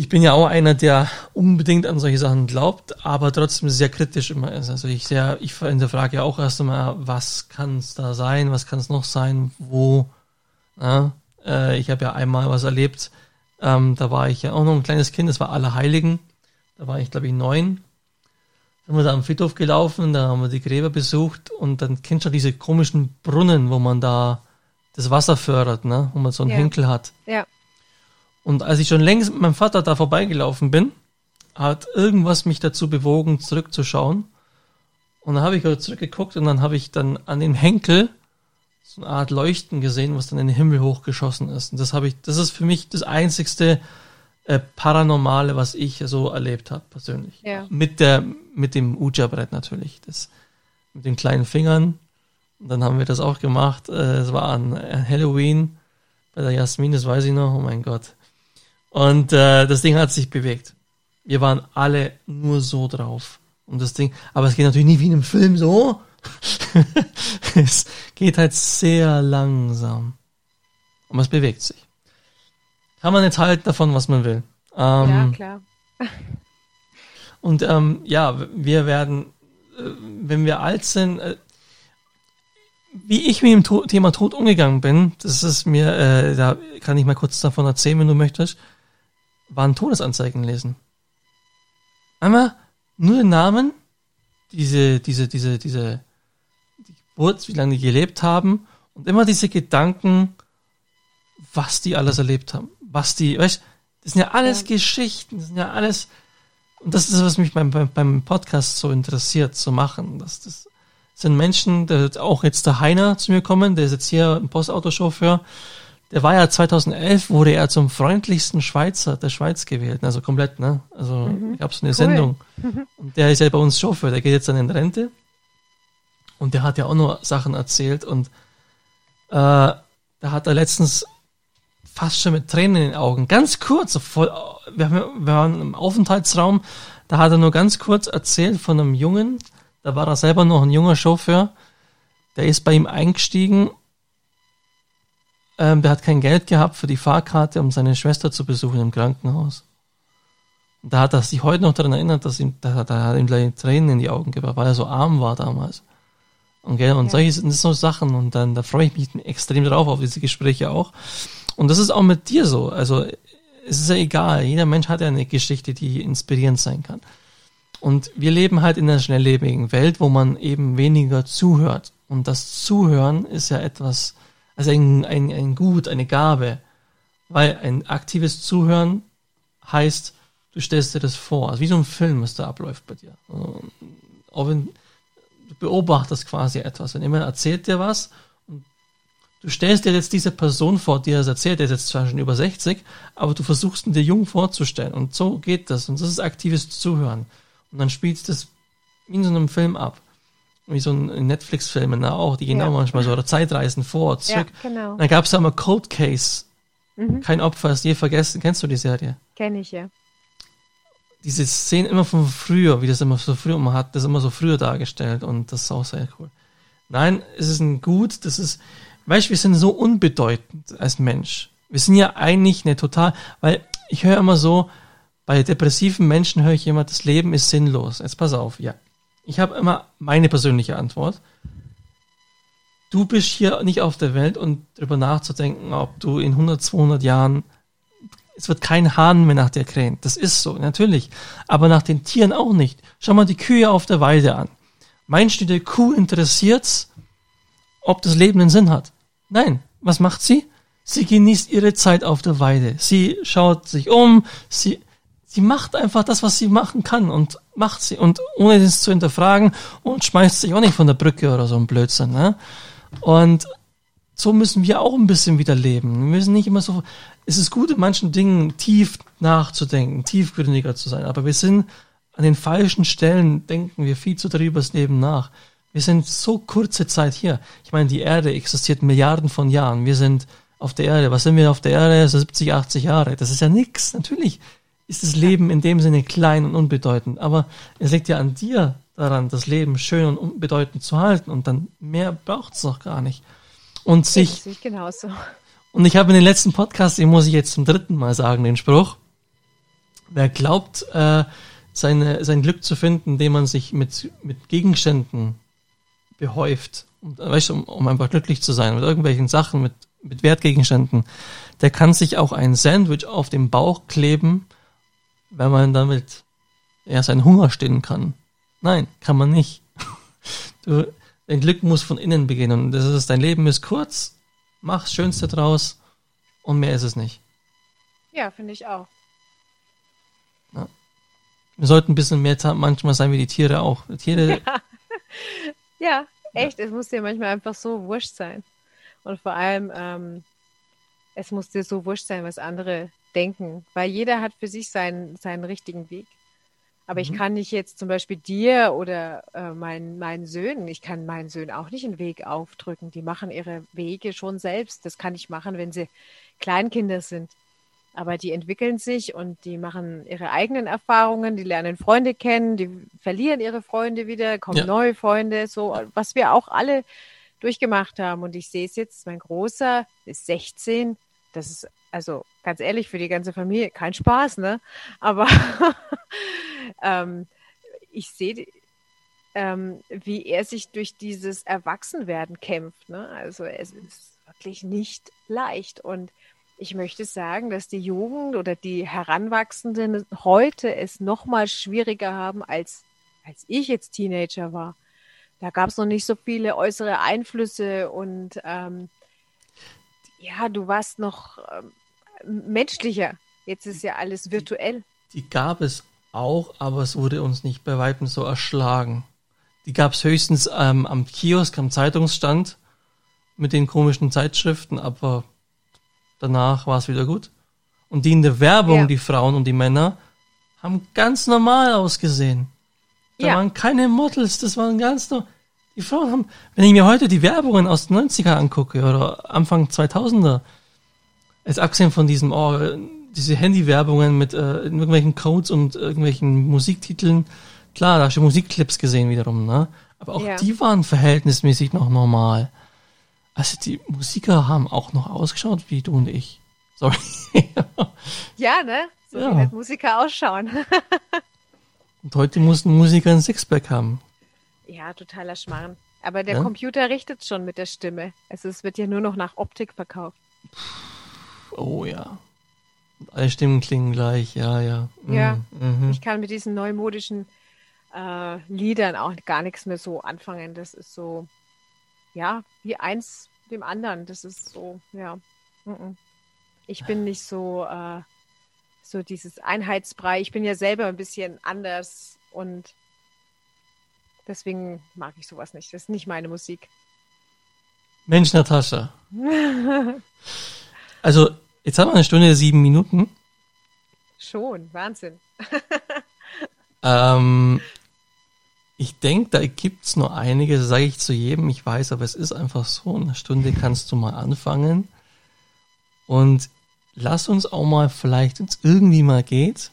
Ich bin ja auch einer, der unbedingt an solche Sachen glaubt, aber trotzdem sehr kritisch immer ist. Also ich sehr, ich hinterfrage ja auch erst einmal, was kann es da sein, was kann es noch sein, wo, ja? Äh, ich habe ja einmal was erlebt, ähm, da war ich ja auch noch ein kleines Kind, das war Allerheiligen. Da war ich, glaube ich, neun. Dann sind wir da am Friedhof gelaufen, da haben wir die Gräber besucht und dann kennst du diese komischen Brunnen, wo man da das Wasser fördert, ne? wo man so einen ja. Henkel hat. Ja. Und als ich schon längst mit meinem Vater da vorbeigelaufen bin, hat irgendwas mich dazu bewogen, zurückzuschauen. Und dann habe ich halt zurückgeguckt und dann habe ich dann an den Henkel so eine Art Leuchten gesehen, was dann in den Himmel hochgeschossen ist. Und das habe ich, das ist für mich das einzigste äh, Paranormale, was ich so erlebt habe, persönlich. Ja. Mit der, mit dem Uja-Brett natürlich. Das, mit den kleinen Fingern. Und dann haben wir das auch gemacht. Äh, es war an Halloween bei der Jasmin, das weiß ich noch. Oh mein Gott. Und äh, das Ding hat sich bewegt. Wir waren alle nur so drauf. Und das Ding, aber es geht natürlich nicht wie in einem Film so. es geht halt sehr langsam. Und es bewegt sich. Kann man jetzt halten davon, was man will. Ähm, ja, klar. Und ähm, ja, wir werden, äh, wenn wir alt sind, äh, wie ich mit dem to Thema Tod umgegangen bin, das ist mir, äh, da kann ich mal kurz davon erzählen, wenn du möchtest, waren Todesanzeigen lesen. Einmal nur den Namen, diese, diese, diese, diese die Geburt, wie lange die gelebt haben und immer diese Gedanken, was die alles erlebt haben, was die, weißt, das sind ja alles ja. Geschichten, das sind ja alles, und das ist, was mich beim, beim, beim Podcast so interessiert zu machen, dass das sind Menschen, der auch jetzt der Heiner zu mir kommen, der ist jetzt hier ein Postautochauffeur, der war ja 2011, wurde er zum freundlichsten Schweizer der Schweiz gewählt, also komplett, ne? Also mhm. gab es eine cool. Sendung. Und der ist ja bei uns Chauffeur, der geht jetzt dann in Rente. Und der hat ja auch nur Sachen erzählt und äh, da hat er letztens fast schon mit Tränen in den Augen, ganz kurz, voll, wir, haben, wir waren im Aufenthaltsraum, da hat er nur ganz kurz erzählt von einem Jungen, da war er selber noch ein junger Chauffeur, der ist bei ihm eingestiegen ähm, der hat kein Geld gehabt für die Fahrkarte, um seine Schwester zu besuchen im Krankenhaus. Und da hat er sich heute noch daran erinnert, dass ihm, da, da hat ihm gleich Tränen in die Augen gebracht, weil er so arm war damals. Und, gell, und ja. solche sind so Sachen und dann, da freue ich mich extrem drauf, auf diese Gespräche auch. Und das ist auch mit dir so. Also, es ist ja egal. Jeder Mensch hat ja eine Geschichte, die inspirierend sein kann. Und wir leben halt in einer schnelllebigen Welt, wo man eben weniger zuhört. Und das Zuhören ist ja etwas, also ein, ein, ein Gut, eine Gabe. Weil ein aktives Zuhören heißt, du stellst dir das vor. Also wie so ein Film, was da abläuft bei dir. Auch wenn du beobachtest quasi etwas. Wenn jemand erzählt dir was und du stellst dir jetzt diese Person vor, die das erzählt, der ist jetzt zwar schon über 60, aber du versuchst ihn dir jung vorzustellen. Und so geht das. Und das ist aktives Zuhören. Und dann spielst du das in so einem Film ab wie so ein Netflix-Filme ne, auch, die gehen ja. auch manchmal so, oder Zeitreisen vor, zurück. Ja, genau. Dann gab es ja immer Cold Case. Mhm. Kein Opfer ist je vergessen. Kennst du die Serie? Kenn ich, ja. Diese Szenen immer von früher, wie das immer so früher, man hat das immer so früher dargestellt und das ist auch sehr cool. Nein, es ist ein Gut, das ist, weißt du, wir sind so unbedeutend als Mensch. Wir sind ja eigentlich eine total, weil ich höre immer so, bei depressiven Menschen höre ich immer, das Leben ist sinnlos. Jetzt pass auf, ja, ich habe immer meine persönliche Antwort. Du bist hier nicht auf der Welt und darüber nachzudenken, ob du in 100, 200 Jahren, es wird kein Hahn mehr nach dir krähen. Das ist so, natürlich. Aber nach den Tieren auch nicht. Schau mal die Kühe auf der Weide an. Meinst du, der Kuh interessiert's, ob das Leben einen Sinn hat? Nein. Was macht sie? Sie genießt ihre Zeit auf der Weide. Sie schaut sich um, sie sie macht einfach das, was sie machen kann und macht sie und ohne das zu hinterfragen und schmeißt sich auch nicht von der Brücke oder so ein Blödsinn. Ne? Und so müssen wir auch ein bisschen wieder leben. Wir müssen nicht immer so. Es ist gut, in manchen Dingen tief nachzudenken, tiefgründiger zu sein, aber wir sind an den falschen Stellen, denken wir viel zu darüber das Leben nach. Wir sind so kurze Zeit hier. Ich meine, die Erde existiert Milliarden von Jahren. Wir sind auf der Erde. Was sind wir auf der Erde? So 70, 80 Jahre. Das ist ja nix. Natürlich ist das Leben in dem Sinne klein und unbedeutend. Aber es liegt ja an dir daran, das Leben schön und unbedeutend zu halten. Und dann mehr braucht es noch gar nicht. Und sich. Ich genauso. Und ich habe in den letzten Podcasts, den muss ich jetzt zum dritten Mal sagen, den Spruch. Wer glaubt, äh, seine, sein Glück zu finden, indem man sich mit, mit Gegenständen behäuft, um, weißt, um, um einfach glücklich zu sein, mit irgendwelchen Sachen, mit, mit Wertgegenständen, der kann sich auch ein Sandwich auf dem Bauch kleben wenn man damit ja seinen Hunger stillen kann. Nein, kann man nicht. Du, dein Glück muss von innen beginnen. Das ist, dein Leben ist kurz, mach das Schönste draus und mehr ist es nicht. Ja, finde ich auch. Ja. Wir sollten ein bisschen mehr manchmal sein wie die Tiere auch. Die Tiere. Ja. ja, echt. Ja. Es muss dir manchmal einfach so wurscht sein. Und vor allem, ähm, es muss dir so wurscht sein, was andere denken, weil jeder hat für sich seinen, seinen richtigen Weg. Aber mhm. ich kann nicht jetzt zum Beispiel dir oder äh, meinen, meinen Söhnen, ich kann meinen Söhnen auch nicht einen Weg aufdrücken. Die machen ihre Wege schon selbst. Das kann ich machen, wenn sie Kleinkinder sind. Aber die entwickeln sich und die machen ihre eigenen Erfahrungen, die lernen Freunde kennen, die verlieren ihre Freunde wieder, kommen ja. neue Freunde, so was wir auch alle durchgemacht haben. Und ich sehe es jetzt, mein Großer ist 16, das ist also ganz ehrlich, für die ganze Familie kein Spaß, ne? Aber ähm, ich sehe, ähm, wie er sich durch dieses Erwachsenwerden kämpft. Ne? Also es ist wirklich nicht leicht. Und ich möchte sagen, dass die Jugend oder die Heranwachsenden heute es noch mal schwieriger haben, als, als ich jetzt Teenager war. Da gab es noch nicht so viele äußere Einflüsse und ähm, ja, du warst noch ähm, menschlicher. Jetzt ist ja alles virtuell. Die, die gab es auch, aber es wurde uns nicht bei Weitem so erschlagen. Die gab es höchstens ähm, am Kiosk, am Zeitungsstand mit den komischen Zeitschriften, aber danach war es wieder gut. Und die in der Werbung, ja. die Frauen und die Männer, haben ganz normal ausgesehen. Da ja. waren keine Models, das waren ganz nur. Die Frauen haben, wenn ich mir heute die Werbungen aus den 90er angucke oder Anfang 2000er, jetzt abgesehen von diesem, oh, diese Handy-Werbungen mit äh, irgendwelchen Codes und irgendwelchen Musiktiteln, klar, da hast du Musikclips gesehen wiederum, ne? Aber auch ja. die waren verhältnismäßig noch normal. Also die Musiker haben auch noch ausgeschaut wie du und ich. Sorry. ja, ne? So ja. wie halt Musiker ausschauen. und heute mussten Musiker ein Sixpack haben. Ja, totaler Schmarrn. Aber der ja? Computer richtet schon mit der Stimme. Also es wird ja nur noch nach Optik verkauft. Oh ja. Alle Stimmen klingen gleich, ja, ja. Mhm. Ja, mhm. ich kann mit diesen neumodischen äh, Liedern auch gar nichts mehr so anfangen. Das ist so, ja, wie eins dem anderen. Das ist so, ja. Ich bin nicht so, äh, so dieses Einheitsbrei. Ich bin ja selber ein bisschen anders und deswegen mag ich sowas nicht. Das ist nicht meine Musik. Mensch, Natascha. also, jetzt haben wir eine Stunde sieben Minuten. Schon, Wahnsinn. ähm, ich denke, da gibt's nur einige, sage ich zu jedem, ich weiß, aber es ist einfach so, eine Stunde kannst du mal anfangen. Und lass uns auch mal, vielleicht, wenn es irgendwie mal geht.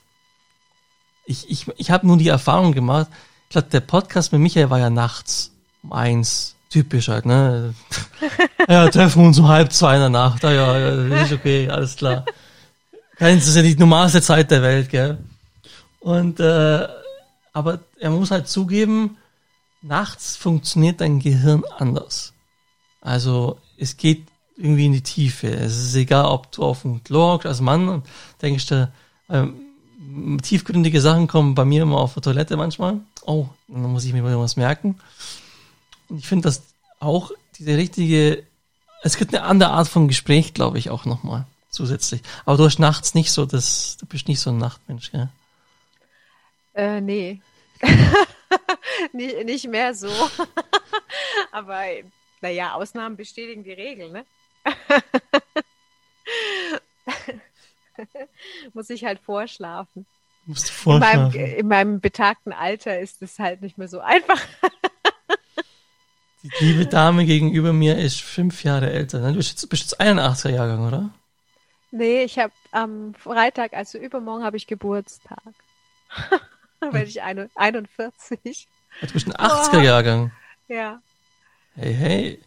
Ich, ich, ich habe nur die Erfahrung gemacht, glaube, der Podcast mit Michael war ja nachts um eins. Typisch halt, ne? ja, treffen wir uns um halb zwei in der Nacht. Ah, ja, ja, ist okay, alles klar. Das ist ja die normalste Zeit der Welt, gell? Und äh, aber er muss halt zugeben, nachts funktioniert dein Gehirn anders. Also es geht irgendwie in die Tiefe. Es ist egal, ob du auf dem Klo als Mann denkst du, ähm, tiefgründige Sachen kommen bei mir immer auf der Toilette manchmal. Oh, dann muss ich mir was merken. Und ich finde, dass auch diese richtige, es gibt eine andere Art von Gespräch, glaube ich, auch nochmal zusätzlich. Aber du hast nachts nicht so, das, du bist nicht so ein Nachtmensch, gell? Äh, nee. nicht, nicht mehr so. Aber naja, Ausnahmen bestätigen die Regel, ne? Muss ich halt vorschlafen. Musst du vorschlafen. In meinem, in meinem betagten Alter ist es halt nicht mehr so einfach. Die liebe Dame gegenüber mir ist fünf Jahre älter. Du bist jetzt, bist jetzt 81er Jahrgang, oder? Nee, ich habe am Freitag, also übermorgen, habe ich Geburtstag. da werde ich 41. Du bist ein 80er-Jahrgang. Ja. Hey, hey.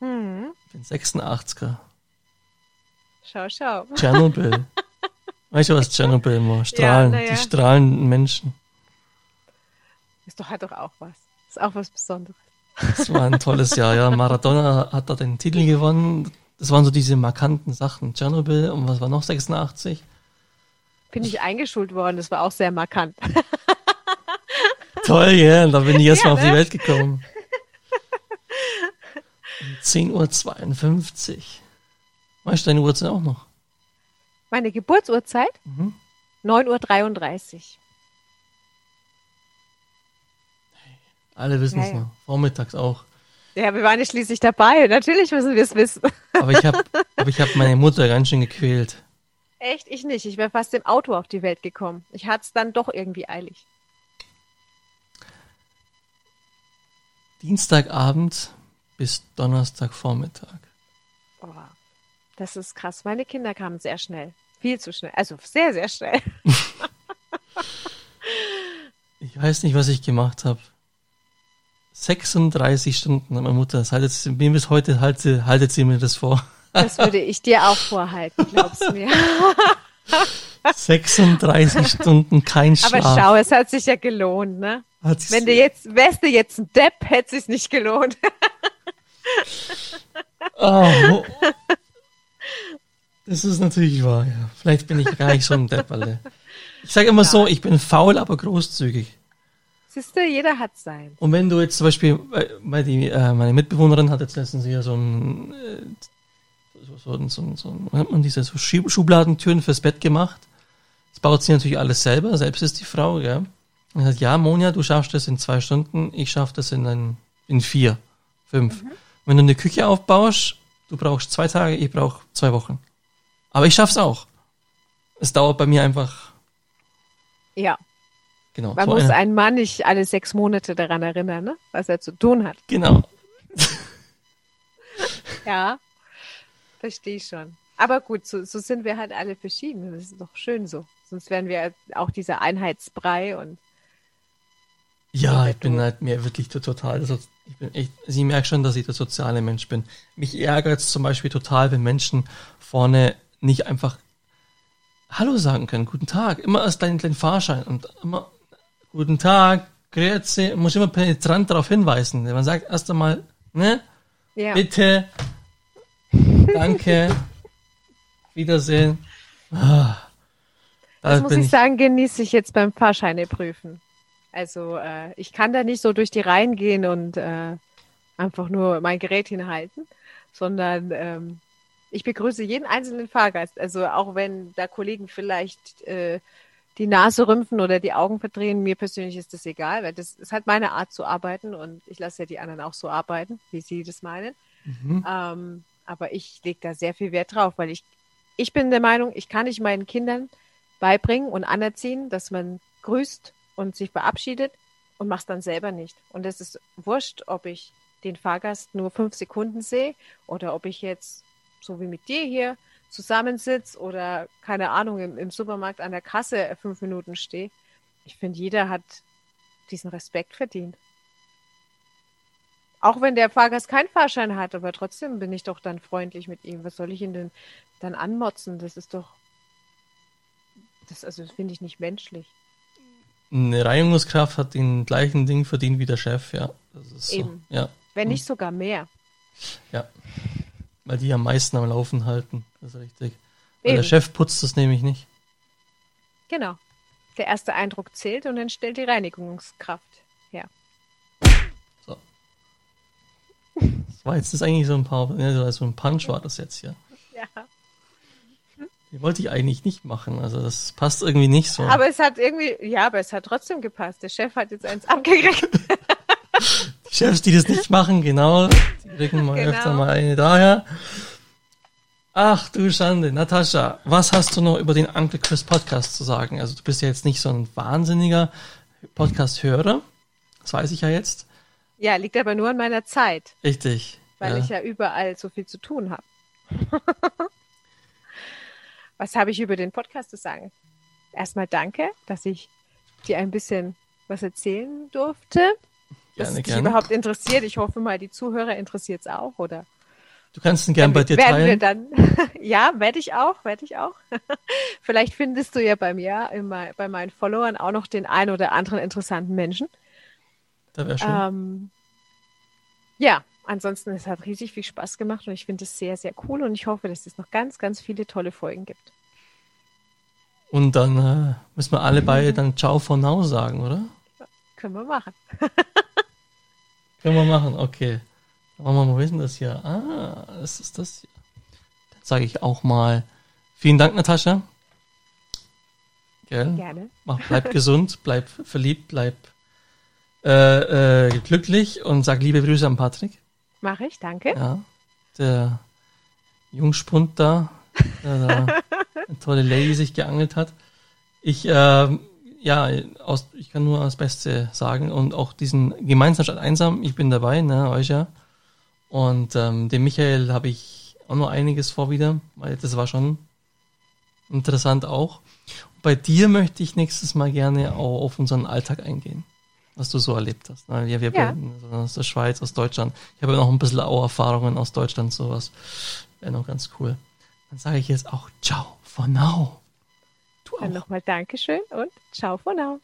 Hm. Ich bin 86er. Schau, schau. Tschernobyl. weißt du, was Tschernobyl war? Strahlen. Ja, ja. Die strahlenden Menschen. Ist doch, hat doch auch was. Ist auch was Besonderes. Das war ein tolles Jahr, ja. Maradona hat da den Titel gewonnen das waren so diese markanten Sachen. Tschernobyl und was war noch 86? Bin ich eingeschult worden, das war auch sehr markant. Toll, ja, da bin ich erstmal ja, ne? auf die ne? Welt gekommen. Um 10.52 Uhr. Weißt du deine Uhrzeit auch noch? Meine Geburtsurzeit? Mhm. 9.33 Uhr. Alle wissen es ja, ja. noch. Vormittags auch. Ja, wir waren ja schließlich dabei. Natürlich müssen wir es wissen. Aber ich habe hab meine Mutter ganz schön gequält. Echt? Ich nicht. Ich wäre fast im Auto auf die Welt gekommen. Ich hatte es dann doch irgendwie eilig. Dienstagabend bis Donnerstagvormittag. Oh, das ist krass. Meine Kinder kamen sehr schnell. Viel zu schnell. Also sehr, sehr schnell. ich weiß nicht, was ich gemacht habe. 36 Stunden hat meine Mutter, das haltet sie, mir bis heute haltet, haltet sie mir das vor. Das würde ich dir auch vorhalten, glaubst du mir. 36 Stunden kein Schlaf. Aber schau, es hat sich ja gelohnt, ne? Wenn du jetzt, wärst du jetzt ein Depp, hätte es sich nicht gelohnt. oh. Das ist natürlich wahr, ja. Vielleicht bin ich gar nicht so ein Depperle. Ich sage immer ja. so, ich bin faul, aber großzügig. Siehst du, jeder hat sein. Und wenn du jetzt zum Beispiel, weil die, äh, meine Mitbewohnerin hat jetzt letztens hier so ein, äh, so, so, so, so, hat man diese so Schubladentüren fürs Bett gemacht. Das baut sie natürlich alles selber, selbst ist die Frau, ja. Und er sagt, ja, Monja, du schaffst das in zwei Stunden, ich schaff das in, ein, in vier, fünf. Mhm. Wenn du eine Küche aufbaust, du brauchst zwei Tage, ich brauche zwei Wochen. Aber ich schaff's auch. Es dauert bei mir einfach. Ja. Genau. Man so muss eine... einen Mann nicht alle sechs Monate daran erinnern, ne? was er zu tun hat. Genau. ja, verstehe ich schon. Aber gut, so, so sind wir halt alle verschieden. Das ist doch schön so. Sonst wären wir auch dieser Einheitsbrei und ja, ich bin halt mir wirklich total, also ich bin echt, sie merkt schon, dass ich der soziale Mensch bin. Mich ärgert es zum Beispiel total, wenn Menschen vorne nicht einfach Hallo sagen können, guten Tag, immer erst deinen kleinen Fahrschein und immer guten Tag, grüezi, muss immer penetrant darauf hinweisen. Man sagt erst einmal, ne, ja. bitte, danke, Wiedersehen. Ah, da das muss ich, ich sagen, genieße ich jetzt beim Fahrscheine prüfen. Also äh, ich kann da nicht so durch die Reihen gehen und äh, einfach nur mein Gerät hinhalten, sondern ähm, ich begrüße jeden einzelnen Fahrgast. Also auch wenn da Kollegen vielleicht äh, die Nase rümpfen oder die Augen verdrehen, mir persönlich ist das egal, weil das ist halt meine Art zu arbeiten und ich lasse ja die anderen auch so arbeiten, wie sie das meinen. Mhm. Ähm, aber ich lege da sehr viel Wert drauf, weil ich, ich bin der Meinung, ich kann nicht meinen Kindern beibringen und anerziehen, dass man grüßt und sich verabschiedet und mach's dann selber nicht. Und es ist wurscht, ob ich den Fahrgast nur fünf Sekunden sehe oder ob ich jetzt, so wie mit dir hier, zusammensitze oder, keine Ahnung, im, im Supermarkt an der Kasse fünf Minuten stehe. Ich finde, jeder hat diesen Respekt verdient. Auch wenn der Fahrgast keinen Fahrschein hat, aber trotzdem bin ich doch dann freundlich mit ihm. Was soll ich ihn denn dann anmotzen? Das ist doch, das also finde ich nicht menschlich eine Reinigungskraft hat den gleichen Ding verdient wie der Chef, ja. Eben. So, ja. Wenn nicht sogar mehr. Ja. Weil die am meisten am Laufen halten. Das ist richtig. Weil Eben. der Chef putzt das nämlich nicht. Genau. Der erste Eindruck zählt und dann stellt die Reinigungskraft her. So. Das war jetzt das eigentlich so ein paar, ne, so ein Punch war das jetzt hier. Ja. Die wollte ich eigentlich nicht machen. Also das passt irgendwie nicht so. Aber es hat irgendwie, ja, aber es hat trotzdem gepasst. Der Chef hat jetzt eins abgekriegt. Chefs, die das nicht machen, genau, die kriegen mal genau. öfter mal eine daher. Ach du Schande, Natascha, was hast du noch über den Uncle Chris Podcast zu sagen? Also du bist ja jetzt nicht so ein wahnsinniger Podcast-Hörer, das weiß ich ja jetzt. Ja, liegt aber nur an meiner Zeit. Richtig. Weil ja. ich ja überall so viel zu tun habe. Was habe ich über den Podcast zu sagen? Erstmal danke, dass ich dir ein bisschen was erzählen durfte. Gerne, dass dich gerne. überhaupt interessiert. Ich hoffe mal, die Zuhörer interessiert es auch, oder? Du kannst ihn gern bei dir teilen. Wir dann, ja, werde ich auch, werde ich auch. Vielleicht findest du ja bei mir, immer, bei meinen Followern auch noch den einen oder anderen interessanten Menschen. Da wäre schön. Ähm, ja, ansonsten, es hat riesig viel Spaß gemacht und ich finde es sehr, sehr cool und ich hoffe, dass es noch ganz, ganz viele tolle Folgen gibt. Und dann äh, müssen wir alle beide dann Ciao for now sagen, oder? Können wir machen. können wir machen, okay. Machen wir mal, wo ist denn das hier? Ah, das ist das hier. Dann sage ich auch mal vielen Dank, Natascha. Gell? Gerne. Mach, bleib gesund, bleib verliebt, bleib äh, äh, glücklich und sag liebe Grüße an Patrick. Mache ich, danke. Ja, der Jungspund da, der da eine tolle Lady sich geangelt hat. Ich, äh, ja, aus, ich kann nur das Beste sagen und auch diesen gemeinsam statt einsam, ich bin dabei, ne, euch ja. Und ähm, dem Michael habe ich auch noch einiges vor wieder, weil das war schon interessant auch. Und bei dir möchte ich nächstes Mal gerne auch auf unseren Alltag eingehen was du so erlebt hast. Ne? Wir, wir ja. aus der Schweiz, aus Deutschland. Ich habe ja noch ein bisschen auch Erfahrungen aus Deutschland, sowas. wäre noch ganz cool. Dann sage ich jetzt auch Ciao for now. Du Dann nochmal Dankeschön und Ciao for now.